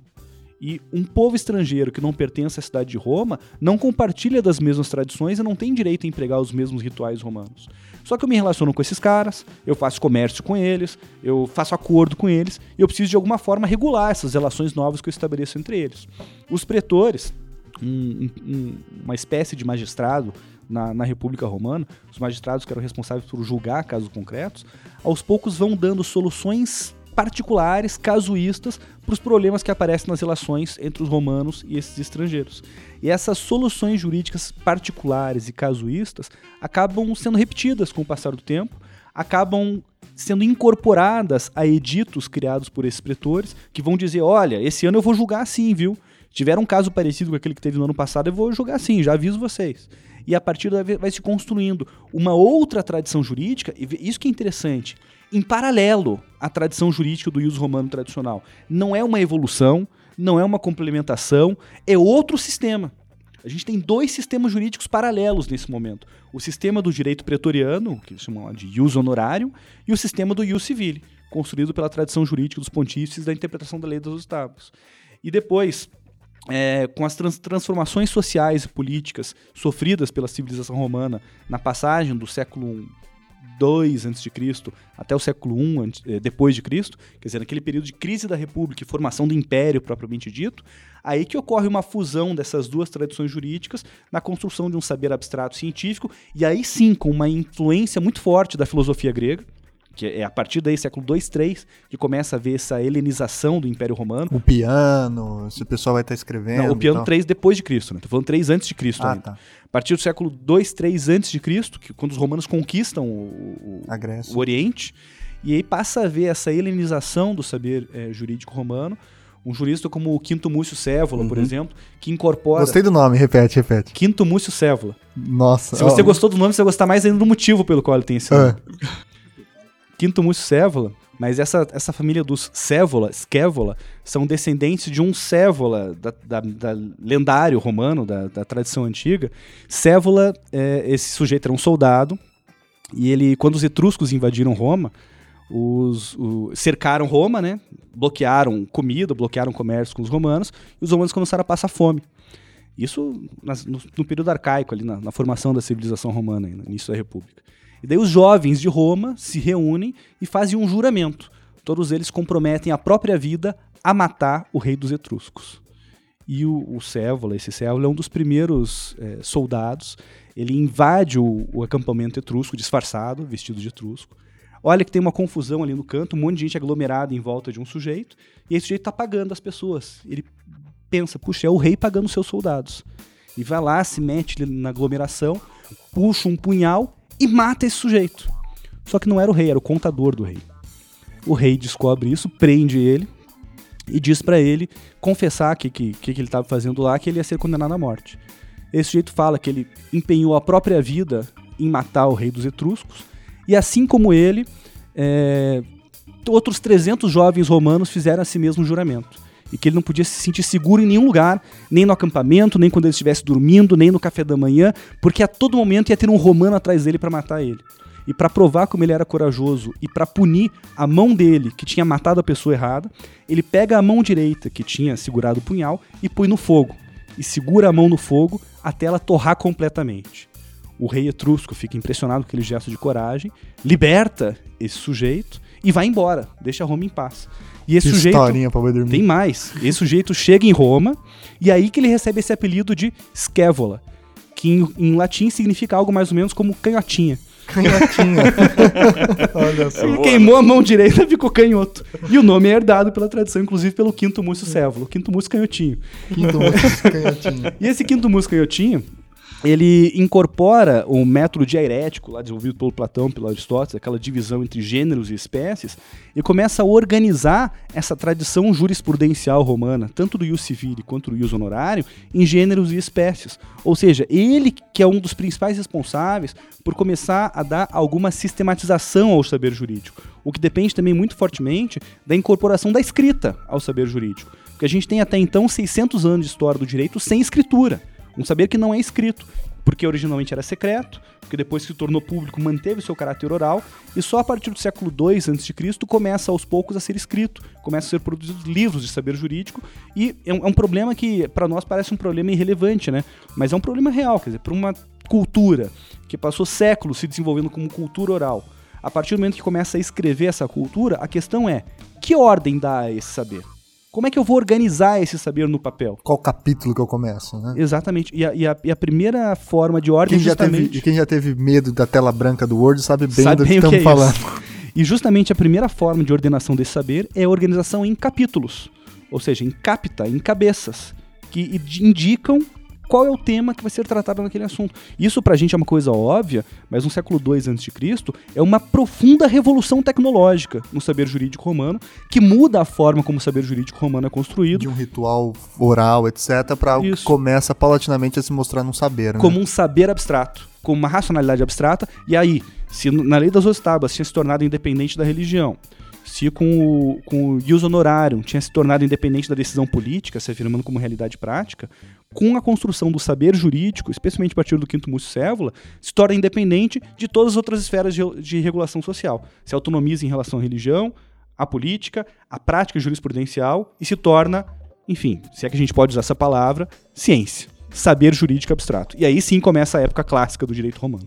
E um povo estrangeiro que não pertence à cidade de Roma não compartilha das mesmas tradições e não tem direito a empregar os mesmos rituais romanos. Só que eu me relaciono com esses caras, eu faço comércio com eles, eu faço acordo com eles, e eu preciso de alguma forma regular essas relações novas que eu estabeleço entre eles. Os pretores, um, um, uma espécie de magistrado na, na, República Romana, os magistrados que eram responsáveis por julgar casos concretos, aos poucos vão dando soluções particulares, casuístas, para os problemas que aparecem nas relações entre os romanos e esses estrangeiros. E essas soluções jurídicas particulares e casuístas acabam sendo repetidas com o passar do tempo, acabam sendo incorporadas a editos criados por esses pretores, que vão dizer: olha, esse ano eu vou julgar assim, viu? Tiver um caso parecido com aquele que teve no ano passado, eu vou julgar assim, já aviso vocês. E a partir daí vai se construindo uma outra tradição jurídica, e isso que é interessante em paralelo à tradição jurídica do ius romano tradicional. Não é uma evolução, não é uma complementação, é outro sistema. A gente tem dois sistemas jurídicos paralelos nesse momento. O sistema do direito pretoriano, que eles chamam de ius honorarium, e o sistema do ius civile, construído pela tradição jurídica dos pontífices da interpretação da lei dos estados. E depois, é, com as trans transformações sociais e políticas sofridas pela civilização romana na passagem do século 2 a.C. até o século I eh, depois de Cristo, quer dizer, naquele período de crise da República e formação do Império propriamente dito, aí que ocorre uma fusão dessas duas tradições jurídicas na construção de um saber abstrato científico, e aí sim com uma influência muito forte da filosofia grega, que é a partir daí, século 2, 3, que começa a ver essa helenização do Império Romano. O piano, se o pessoal vai estar escrevendo. Não, o piano 3 depois de Cristo, né? Tô falando 3 antes de Cristo ah, ainda. Tá. A partir do século 2, 3 antes de Cristo, que quando os romanos conquistam o, o, o Oriente, e aí passa a ver essa helenização do saber é, jurídico romano, Um jurista como o Quinto Múcio Cévola, uhum. por exemplo, que incorpora. Gostei do nome, repete, repete. Quinto Múcio Cévola. Nossa. Se você gostou do nome, você vai gostar mais ainda do motivo pelo qual ele tem esse nome. É. Quinto Múcio Cévola, mas essa, essa família dos Cévola, Scévola, são descendentes de um Cévola, da, da, da lendário romano, da, da, tradição antiga. Cévola, é, esse sujeito era um soldado, e ele, quando os etruscos invadiram Roma, os, o, cercaram Roma, né? Bloquearam comida, bloquearam comércio com os romanos, e os romanos começaram a passar fome. Isso no, no, período arcaico, ali na, na, formação da civilização romana, no início da República. E daí os jovens de Roma se reúnem e fazem um juramento. Todos eles comprometem a própria vida a matar o rei dos etruscos. E o, o Cévola, esse Cévola, é um dos primeiros é, soldados. Ele invade o, o acampamento etrusco, disfarçado, vestido de etrusco Olha que tem uma confusão ali no canto, um monte de gente aglomerada em volta de um sujeito, e esse sujeito está pagando as pessoas. Ele pensa, puxa, é o rei pagando seus soldados. E vai lá, se mete na aglomeração, puxa um punhal e mata esse sujeito. Só que não era o rei, era o contador do rei. O rei descobre isso, prende ele e diz para ele confessar que que, que ele estava fazendo lá, que ele ia ser condenado à morte. Esse sujeito fala que ele empenhou a própria vida em matar o rei dos etruscos e assim como ele, é, outros 300 jovens romanos fizeram a si mesmo juramento. E que ele não podia se sentir seguro em nenhum lugar, nem no acampamento, nem quando ele estivesse dormindo, nem no café da manhã, porque a todo momento ia ter um romano atrás dele para matar ele. E para provar como ele era corajoso e para punir a mão dele, que tinha matado a pessoa errada, ele pega a mão direita, que tinha segurado o punhal, e põe no fogo. E segura a mão no fogo até ela torrar completamente. O rei etrusco fica impressionado com aquele gesto de coragem, liberta esse sujeito e vai embora, deixa Roma em paz. E esse que sujeito pra dormir. tem mais. Esse sujeito chega em Roma e aí que ele recebe esse apelido de Scaevola, que em, em latim significa algo mais ou menos como canhotinha. Canhotinha. Olha só. Ele queimou a mão direita ficou canhoto. E o nome é herdado pela tradição, inclusive pelo quinto múcio Cévolo, quinto múcio canhotinho. Quinto múcio canhotinho. e esse quinto múcio canhotinho, ele incorpora o método diarético, lá desenvolvido pelo Platão, pelo Aristóteles, aquela divisão entre gêneros e espécies, e começa a organizar essa tradição jurisprudencial romana, tanto do ius civile quanto do ius honorário, em gêneros e espécies. Ou seja, ele que é um dos principais responsáveis por começar a dar alguma sistematização ao saber jurídico, o que depende também muito fortemente da incorporação da escrita ao saber jurídico. Porque a gente tem até então 600 anos de história do direito sem escritura. Um saber que não é escrito, porque originalmente era secreto, porque depois que se tornou público manteve seu caráter oral, e só a partir do século II a.C. começa aos poucos a ser escrito, começam a ser produzidos livros de saber jurídico, e é um, é um problema que para nós parece um problema irrelevante, né? Mas é um problema real, quer dizer, para uma cultura que passou séculos se desenvolvendo como cultura oral, a partir do momento que começa a escrever essa cultura, a questão é, que ordem dá a esse saber? Como é que eu vou organizar esse saber no papel? Qual capítulo que eu começo, né? Exatamente. E a, e a, e a primeira forma de ordem quem justamente... Já teve, quem já teve medo da tela branca do Word sabe bem sabe do que estamos é falando. E justamente a primeira forma de ordenação desse saber é a organização em capítulos. Ou seja, em capta, em cabeças, que indicam qual é o tema que vai ser tratado naquele assunto. Isso pra gente é uma coisa óbvia, mas no século II a.C. é uma profunda revolução tecnológica no saber jurídico romano, que muda a forma como o saber jurídico romano é construído. De um ritual oral, etc., para algo que começa paulatinamente a se mostrar num saber. Né? Como um saber abstrato, como uma racionalidade abstrata, e aí, se na lei das duas tábuas tinha se tornado independente da religião, se com o, com o honorarium tinha se tornado independente da decisão política, se afirmando como realidade prática, com a construção do saber jurídico, especialmente a partir do quinto múcio Cévola, se torna independente de todas as outras esferas de, de regulação social. Se autonomiza em relação à religião, à política, à prática jurisprudencial e se torna, enfim, se é que a gente pode usar essa palavra, ciência. Saber jurídico abstrato. E aí sim começa a época clássica do direito romano.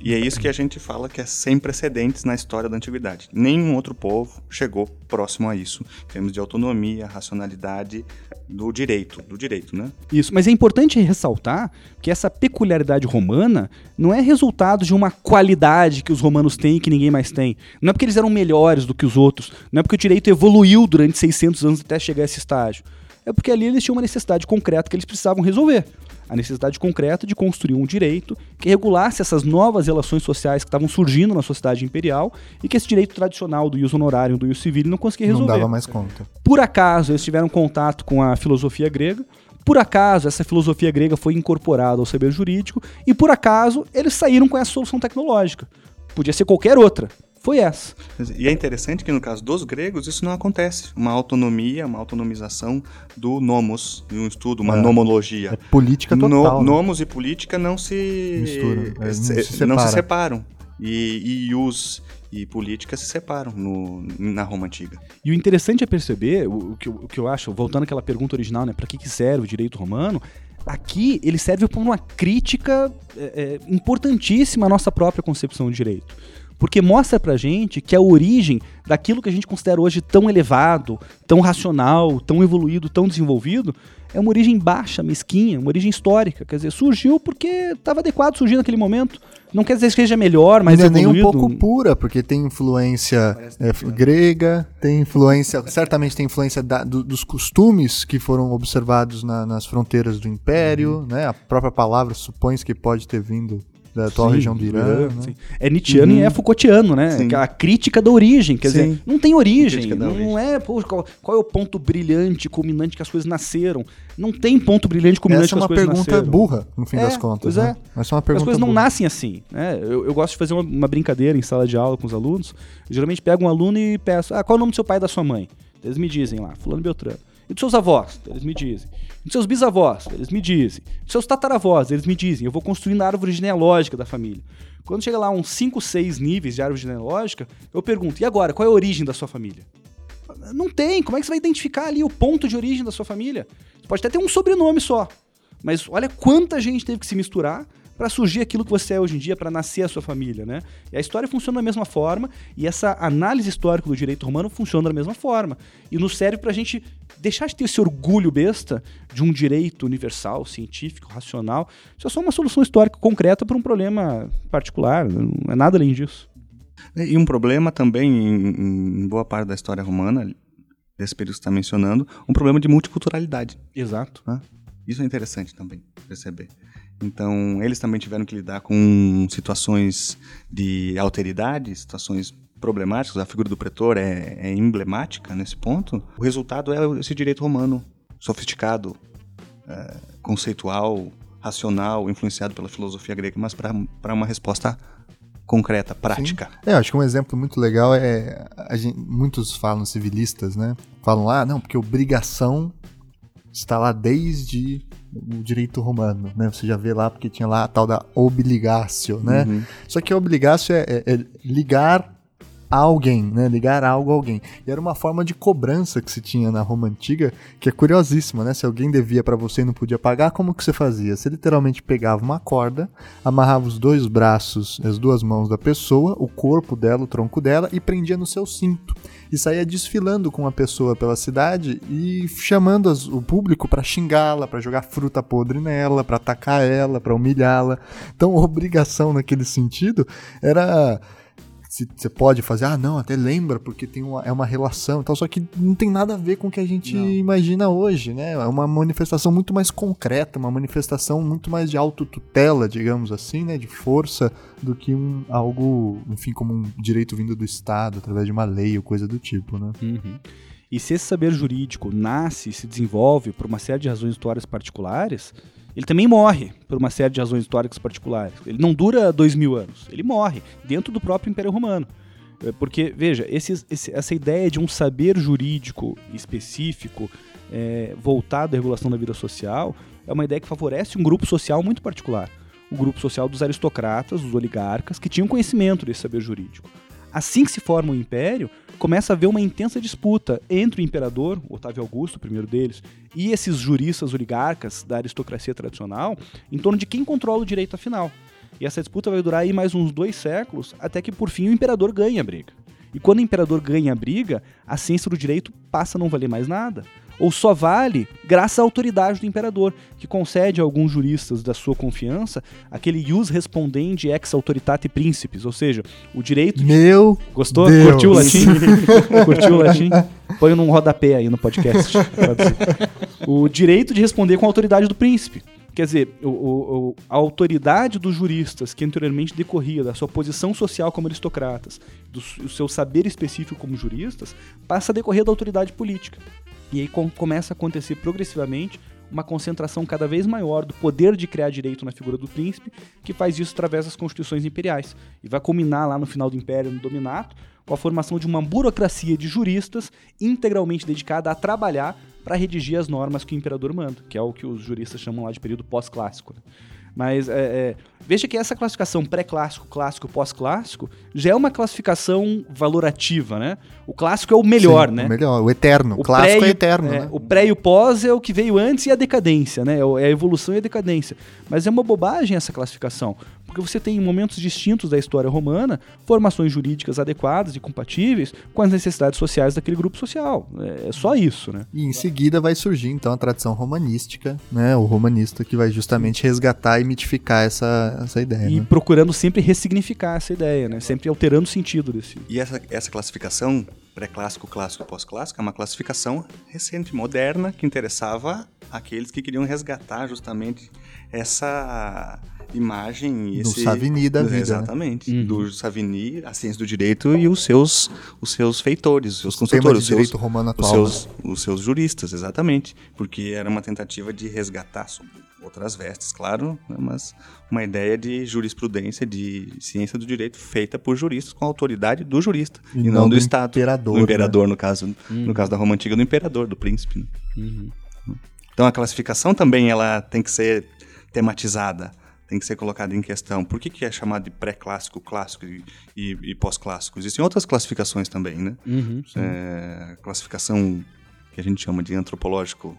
E é isso que a gente fala que é sem precedentes na história da antiguidade. Nenhum outro povo chegou próximo a isso, em termos de autonomia, racionalidade do direito, do direito, né? Isso, mas é importante ressaltar que essa peculiaridade romana não é resultado de uma qualidade que os romanos têm e que ninguém mais tem. Não é porque eles eram melhores do que os outros, não é porque o direito evoluiu durante 600 anos até chegar a esse estágio. É porque ali eles tinham uma necessidade concreta que eles precisavam resolver a necessidade concreta de construir um direito que regulasse essas novas relações sociais que estavam surgindo na sociedade imperial e que esse direito tradicional do ius honorário do ius civil não conseguia resolver. Não dava mais conta. Por acaso eles tiveram contato com a filosofia grega, por acaso essa filosofia grega foi incorporada ao saber jurídico e por acaso eles saíram com essa solução tecnológica. Podia ser qualquer outra, foi essa. E é interessante que no caso dos gregos isso não acontece. Uma autonomia, uma autonomização do nomos, de um estudo, uma é. nomologia. É política total. No, né? Nomos e política não se, Mistura, é, não, se não se separam. E, e os e política se separam no, na Roma Antiga. E o interessante é perceber, o, o, que, eu, o que eu acho, voltando àquela pergunta original, né, para que, que serve o direito romano, aqui ele serve para uma crítica é, é, importantíssima à nossa própria concepção de direito porque mostra pra gente que a origem daquilo que a gente considera hoje tão elevado, tão racional, tão evoluído, tão desenvolvido, é uma origem baixa, mesquinha, uma origem histórica. Quer dizer, surgiu porque estava adequado surgir naquele momento. Não quer dizer que seja melhor, mas Não é nem um pouco pura, porque tem influência é, grega, tem influência, certamente tem influência da, do, dos costumes que foram observados na, nas fronteiras do Império, uhum. né? A própria palavra supõe que pode ter vindo da atual sim, região do Irã. Né? É Nietzscheano uhum. e é Foucaultiano, né? Sim. A crítica da origem, quer sim. dizer, não tem origem, não origem. é pô, qual, qual, é o ponto brilhante, culminante que as coisas nasceram. Não tem ponto brilhante, culminante Essa que as coisas nasceram. Essa é uma pergunta burra, no fim é, das contas. Pois né? é. Mas é uma pergunta as coisas burra. não nascem assim. Né? Eu, eu, gosto de fazer uma, uma, brincadeira em sala de aula com os alunos. Eu geralmente pego um aluno e peço, ah, qual é o nome do seu pai e da sua mãe? Eles me dizem lá, fulano Beltrano. E dos seus avós? Eles me dizem. Dos seus bisavós? Eles me dizem. Dos seus tataravós? Eles me dizem. Eu vou construindo a árvore genealógica da família. Quando chega lá uns 5, 6 níveis de árvore genealógica, eu pergunto: e agora? Qual é a origem da sua família? Não tem. Como é que você vai identificar ali o ponto de origem da sua família? Você pode até ter um sobrenome só. Mas olha quanta gente teve que se misturar para surgir aquilo que você é hoje em dia, para nascer a sua família, né? E a história funciona da mesma forma, e essa análise histórica do direito romano funciona da mesma forma. E nos serve para a gente deixar de ter esse orgulho besta de um direito universal, científico, racional. Isso é só uma solução histórica concreta para um problema particular, não é nada além disso. E um problema também, em, em boa parte da história romana, desse período que você está mencionando, um problema de multiculturalidade. Exato. Né? Isso é interessante também perceber. Então, eles também tiveram que lidar com situações de alteridade, situações problemáticas. A figura do pretor é, é emblemática nesse ponto. O resultado é esse direito romano sofisticado, é, conceitual, racional, influenciado pela filosofia grega, mas para uma resposta concreta, prática. Sim. É, acho que um exemplo muito legal é gente, muitos falam civilistas, né? Falam lá, ah, não, porque obrigação está lá desde o direito romano, né? Você já vê lá porque tinha lá a tal da obligatio, né? Uhum. Só que a obligatio é, é, é ligar a alguém, né? Ligar algo a alguém. E era uma forma de cobrança que se tinha na Roma antiga, que é curiosíssima, né? Se alguém devia para você e não podia pagar, como que você fazia? Você literalmente pegava uma corda, amarrava os dois braços, as duas mãos da pessoa, o corpo dela, o tronco dela e prendia no seu cinto e saía desfilando com a pessoa pela cidade e chamando as, o público para xingá-la, para jogar fruta podre nela, para atacar ela, para humilhá-la. Então, obrigação naquele sentido era você pode fazer, ah, não, até lembra, porque tem uma, é uma relação e tal, só que não tem nada a ver com o que a gente não. imagina hoje, né? É uma manifestação muito mais concreta, uma manifestação muito mais de autotutela, digamos assim, né? De força, do que um, algo, enfim, como um direito vindo do Estado, através de uma lei ou coisa do tipo, né? Uhum. E se esse saber jurídico nasce e se desenvolve por uma série de razões históricas particulares, ele também morre por uma série de razões históricas particulares. Ele não dura dois mil anos, ele morre dentro do próprio Império Romano. É, porque, veja, esse, esse, essa ideia de um saber jurídico específico é, voltado à regulação da vida social é uma ideia que favorece um grupo social muito particular. O grupo social dos aristocratas, dos oligarcas, que tinham conhecimento desse saber jurídico. Assim que se forma o império, começa a haver uma intensa disputa entre o imperador, Otávio Augusto, o primeiro deles, e esses juristas oligarcas da aristocracia tradicional em torno de quem controla o direito afinal. E essa disputa vai durar aí mais uns dois séculos, até que por fim o imperador ganha a briga. E quando o imperador ganha a briga, a ciência do direito passa a não valer mais nada ou só vale graças à autoridade do imperador, que concede a alguns juristas da sua confiança aquele ius respondendi ex autoritate principis, ou seja, o direito. De... Meu. Gostou? Deus. Curtiu o latim? Curtiu o latim? Põe num rodapé aí no podcast. o direito de responder com a autoridade do príncipe. Quer dizer, o, o, a autoridade dos juristas, que anteriormente decorria da sua posição social como aristocratas, do, do seu saber específico como juristas, passa a decorrer da autoridade política. E aí com, começa a acontecer progressivamente uma concentração cada vez maior do poder de criar direito na figura do príncipe, que faz isso através das constituições imperiais. E vai culminar lá no final do Império, no Dominato, com a formação de uma burocracia de juristas integralmente dedicada a trabalhar para redigir as normas que o imperador manda, que é o que os juristas chamam lá de período pós-clássico. Né? Mas é, é, veja que essa classificação pré-clássico, clássico, pós-clássico já é uma classificação valorativa, né? O clássico é o melhor, Sim, né? O melhor, o eterno. O clássico é eterno, é, né? O pré e o pós é o que veio antes e a decadência, né? É a evolução e a decadência. Mas é uma bobagem essa classificação, porque você tem em momentos distintos da história romana formações jurídicas adequadas e compatíveis com as necessidades sociais daquele grupo social. É só isso, né? E em seguida vai surgir então a tradição romanística, né? O romanista que vai justamente resgatar e mitificar essa, essa ideia. E né? procurando sempre ressignificar essa ideia, né? Sempre alterando o sentido desse. E essa, essa classificação, pré-clássico, clássico e pós-clássico, é uma classificação recente, moderna, que interessava aqueles que queriam resgatar justamente essa imagem. e Do esse, Savigny da vida, né? Exatamente. Uhum. Do Savigny, a ciência do direito e os seus, os seus feitores, os seus consultores, os seus, direito romano os atual. seus, os seus juristas, exatamente. Porque era uma tentativa de resgatar sob outras vestes, claro, né, mas uma ideia de jurisprudência, de ciência do direito feita por juristas com a autoridade do jurista E e, não não, do do Estado. imperador, Do né? imperador, no caso, no caso da Roma Antiga, do imperador, do príncipe. né? Uhum. Então a classificação também ela tem que ser tematizada, tem que ser colocada em questão. Por que, que é chamado de pré-clássico, clássico e, e- e pós-clássico? Existem outras classificações também, né? Uhum. É, classificação que a gente chama de antropológico,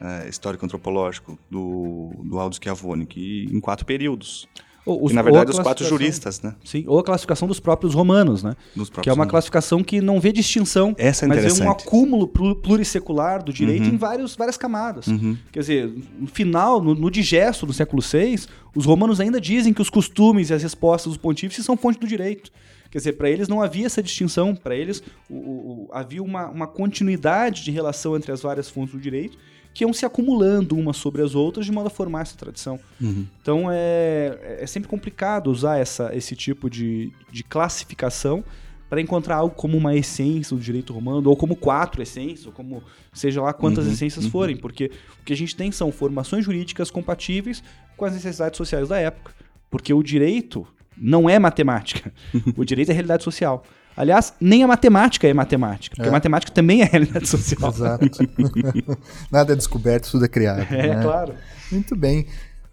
é, histórico-antropológico, do, do Aldo Schiavone, que em quatro períodos. Ou, e, na verdade, os quatro juristas, né? Sim, ou a classificação dos próprios romanos, né? Dos próprios que é uma romanos. classificação que não vê distinção, Essa é mas vê um acúmulo plu- plurissecular do direito Uhum. em vários, várias camadas. Uhum. Quer dizer, no final, no, no digesto do século VI, os romanos ainda dizem que os costumes e as respostas dos pontífices são fonte do direito. Quer dizer, para eles não havia essa distinção, para eles o- o- havia uma, uma continuidade de relação entre as várias fontes do direito que iam se acumulando umas sobre as outras de modo a formar essa tradição. Uhum. Então é, é sempre complicado usar essa, esse tipo de, de classificação para encontrar algo como uma essência do direito romano, ou como quatro essências, ou como seja lá quantas Uhum, essências uhum. forem, porque o que a gente tem são formações jurídicas compatíveis com as necessidades sociais da época. Porque o direito não é matemática, o direito é realidade social. Aliás, nem a matemática é matemática, porque É. a matemática também é realidade social. Exato. Nada é descoberto, tudo é criado. É, né? claro. Muito bem.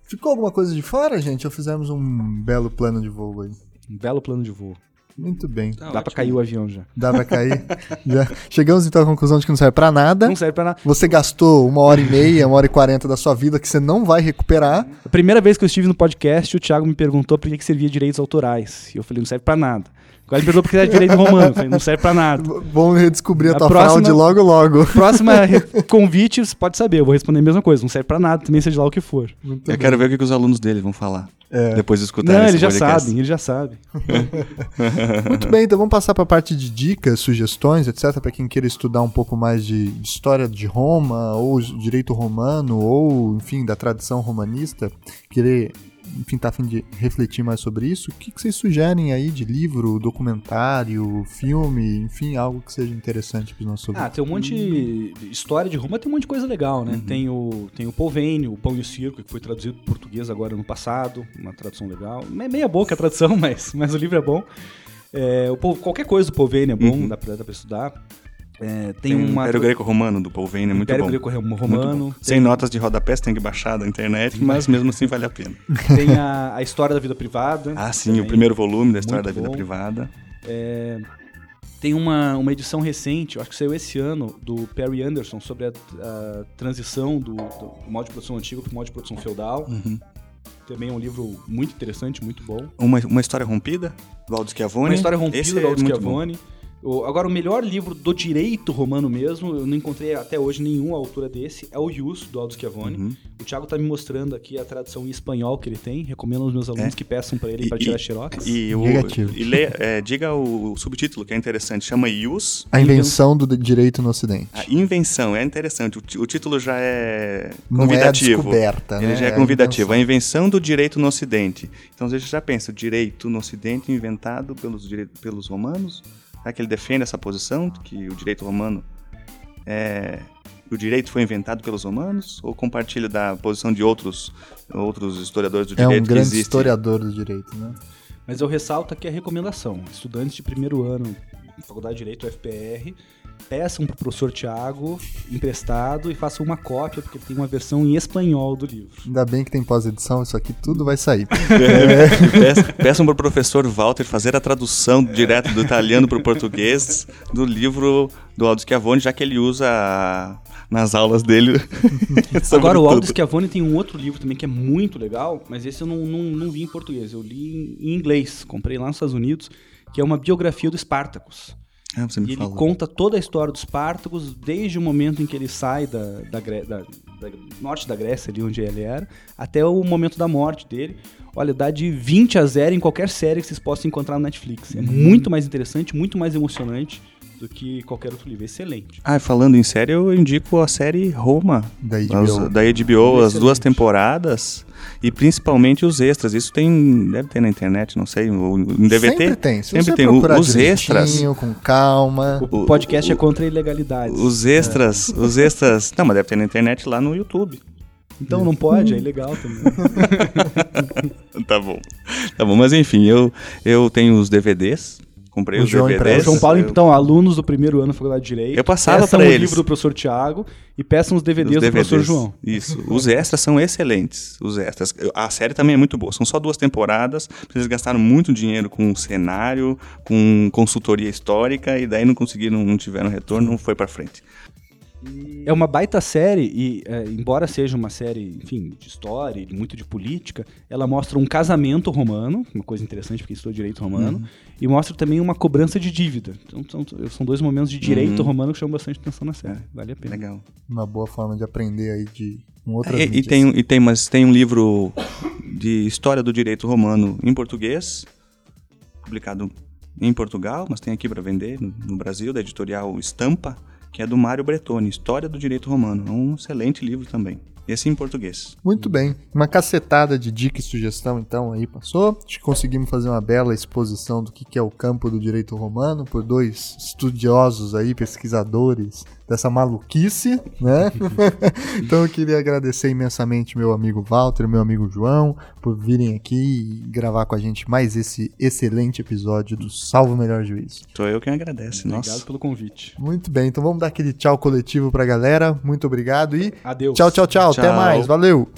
Ficou alguma coisa de fora, gente? Ou fizemos um belo plano de voo aí? Um belo plano de voo. Muito bem. Tá Dá pra ótimo. cair o avião já. Dá pra cair? Já. Chegamos então à conclusão de que não serve pra nada. Não serve pra nada. Você gastou uma hora e meia, uma hora e quarenta da sua vida que você não vai recuperar. A primeira vez que eu estive no podcast, o Thiago me perguntou por que, que servia direitos autorais. E eu falei, não serve pra nada. Agora ele perguntou por que era direito romano. Falei, não serve pra nada. Vamos redescobrir a, A tua próxima- fraude logo, logo. Próxima convite, você pode saber, eu vou responder a mesma coisa. Não serve pra nada, também seja lá o que for. Muito Eu quero ver o que, que os alunos dele vão falar. É. Depois de escutar Não, esse eles já podcast. sabem, eles já sabem. Muito bem, então vamos passar para a parte de dicas, sugestões, etc, para quem queira estudar um pouco mais de história de Roma ou direito romano ou, enfim, da tradição romanista, querer, enfim, tá a fim de refletir mais sobre isso. O que, que vocês sugerem aí de livro, documentário, filme, enfim, algo que seja interessante para os nossos Ah, ouvintes? tem um monte de história de Roma, tem um monte de coisa legal, né? Tem o tem o Polvênio, o Pão e o Circo, que foi traduzido para português agora no passado, uma tradução legal. Meia boca a tradução, mas, mas o livro é bom. É, o, qualquer coisa do Polvênio é bom, Uhum. dá, pra, dá pra estudar. É, tem, Tem, um Império Greco-Romano do Polvênio, é muito Império bom. Greco-Romano. Muito bom. Sem notas de rodapé, tem que baixar da internet, mas mesmo assim vale a pena. Tem a, a história da vida privada. Ah, sim, também. o primeiro volume da história Muito da vida bom. privada. Tem uma, uma edição recente, eu acho que saiu esse ano, do Perry Anderson, sobre a, a transição do, do modo de produção antigo para o modo de produção feudal. Uhum. Também é um livro muito interessante, muito bom. Uma, uma história rompida, do Aldo Schiavone. Uma história rompida Esse do é Aldo muito Schiavone. O, agora, o melhor livro do direito romano mesmo, eu não encontrei até hoje nenhuma altura desse, é o Ius, do Aldo Schiavone. Uhum. O Thiago tá me mostrando aqui a tradução em espanhol que ele tem. Recomendo aos meus alunos é. que peçam para ele para tirar xerox. E, o, e leia, é, diga o subtítulo, que é interessante. Chama Ius. A invenção do direito no Ocidente. A invenção, é interessante. O, o título já é convidativo. Não é a descoberta, Ele né? já é, é convidativo. A invenção. a invenção do direito no Ocidente. Então, você já pensa, o direito no Ocidente inventado pelos, pelos romanos Será que ele defende essa posição, que o direito romano é, o direito foi inventado pelos romanos ou compartilha da posição de outros outros historiadores do direito? É um grande historiador do direito, né? Mas eu ressalto aqui a recomendação: estudantes de primeiro ano Faculdade de Direito UFPR peçam para o professor Tiago emprestado e façam uma cópia, porque tem uma versão em espanhol do livro. Ainda bem que tem pós-edição, isso aqui tudo vai sair. é. Peçam para o professor Walter fazer a tradução direto do italiano para o português do livro do Aldo Schiavone, já que ele usa nas aulas dele. Agora, o Aldo Schiavone tem um outro livro também que é muito legal, mas esse eu não, não, não vi em português, eu li em inglês, comprei lá nos Estados Unidos, que é uma biografia do Spartacus. Ah, você me e falou. ele conta toda a história dos Pártagos, desde o momento em que ele sai da, da, da, da, norte da Grécia, ali onde ele era, até o momento da morte dele. Olha, dá de 20 a 0 em qualquer série que vocês possam encontrar no Netflix. É muito mais interessante, muito mais emocionante do que qualquer outro livro. Excelente. Ah, falando em série, eu indico a série Roma. Da HBO. As, da HBO, as duas temporadas. E principalmente os extras. Isso tem. Deve ter na internet, não sei. Em DVD. Sempre tem. Se sempre tem. Os extras. Com calma. O, o podcast o, é contra a ilegalidade. Os extras. É. Os extras. Não, mas deve ter na internet lá no YouTube. Então não pode, é ilegal também. tá bom. Tá bom, mas enfim, eu, eu tenho os DVDs comprei o os João DVDs. João Paulo, então, alunos do primeiro ano da Faculdade de Direito. Eu passava para eles. o livro do professor Tiago e peçam os DVDs, os DVDs, do professor João. Isso. Os extras são excelentes. Os extras. A série também é muito boa. São só duas temporadas. Eles gastaram muito dinheiro com cenário, com consultoria histórica e daí não conseguiram, não tiveram retorno, não foi para frente. É uma baita série e, é, embora seja uma série, enfim, de história, muito de política, ela mostra um casamento romano, uma coisa interessante porque estou direito romano, uhum. e mostra também uma cobrança de dívida. Então são, são dois momentos de direito uhum. romano que chamam bastante atenção na série. Vale a pena. Legal. Uma boa forma de aprender aí de um outras é, e, e tem e tem mas tem um livro de história do direito romano em português, publicado em Portugal, mas tem aqui para vender no, no Brasil, da editorial Estampa que é do Mário Bretoni, História do Direito Romano. É um excelente livro também. Esse em português. Muito bem. Uma cacetada de dica e sugestão, então, aí passou. Acho que conseguimos fazer uma bela exposição do que é o campo do direito romano por dois estudiosos aí, pesquisadores dessa maluquice, né? então eu queria agradecer imensamente meu amigo Walter, meu amigo João, por virem aqui e gravar com a gente mais esse excelente episódio do Salvo Melhor Juízo. Sou eu quem agradece, Obrigado nossa. pelo convite. Muito bem, então vamos dar aquele tchau coletivo pra galera. Muito obrigado e Adeus. Tchau, tchau, tchau. tchau. Até mais. Valeu.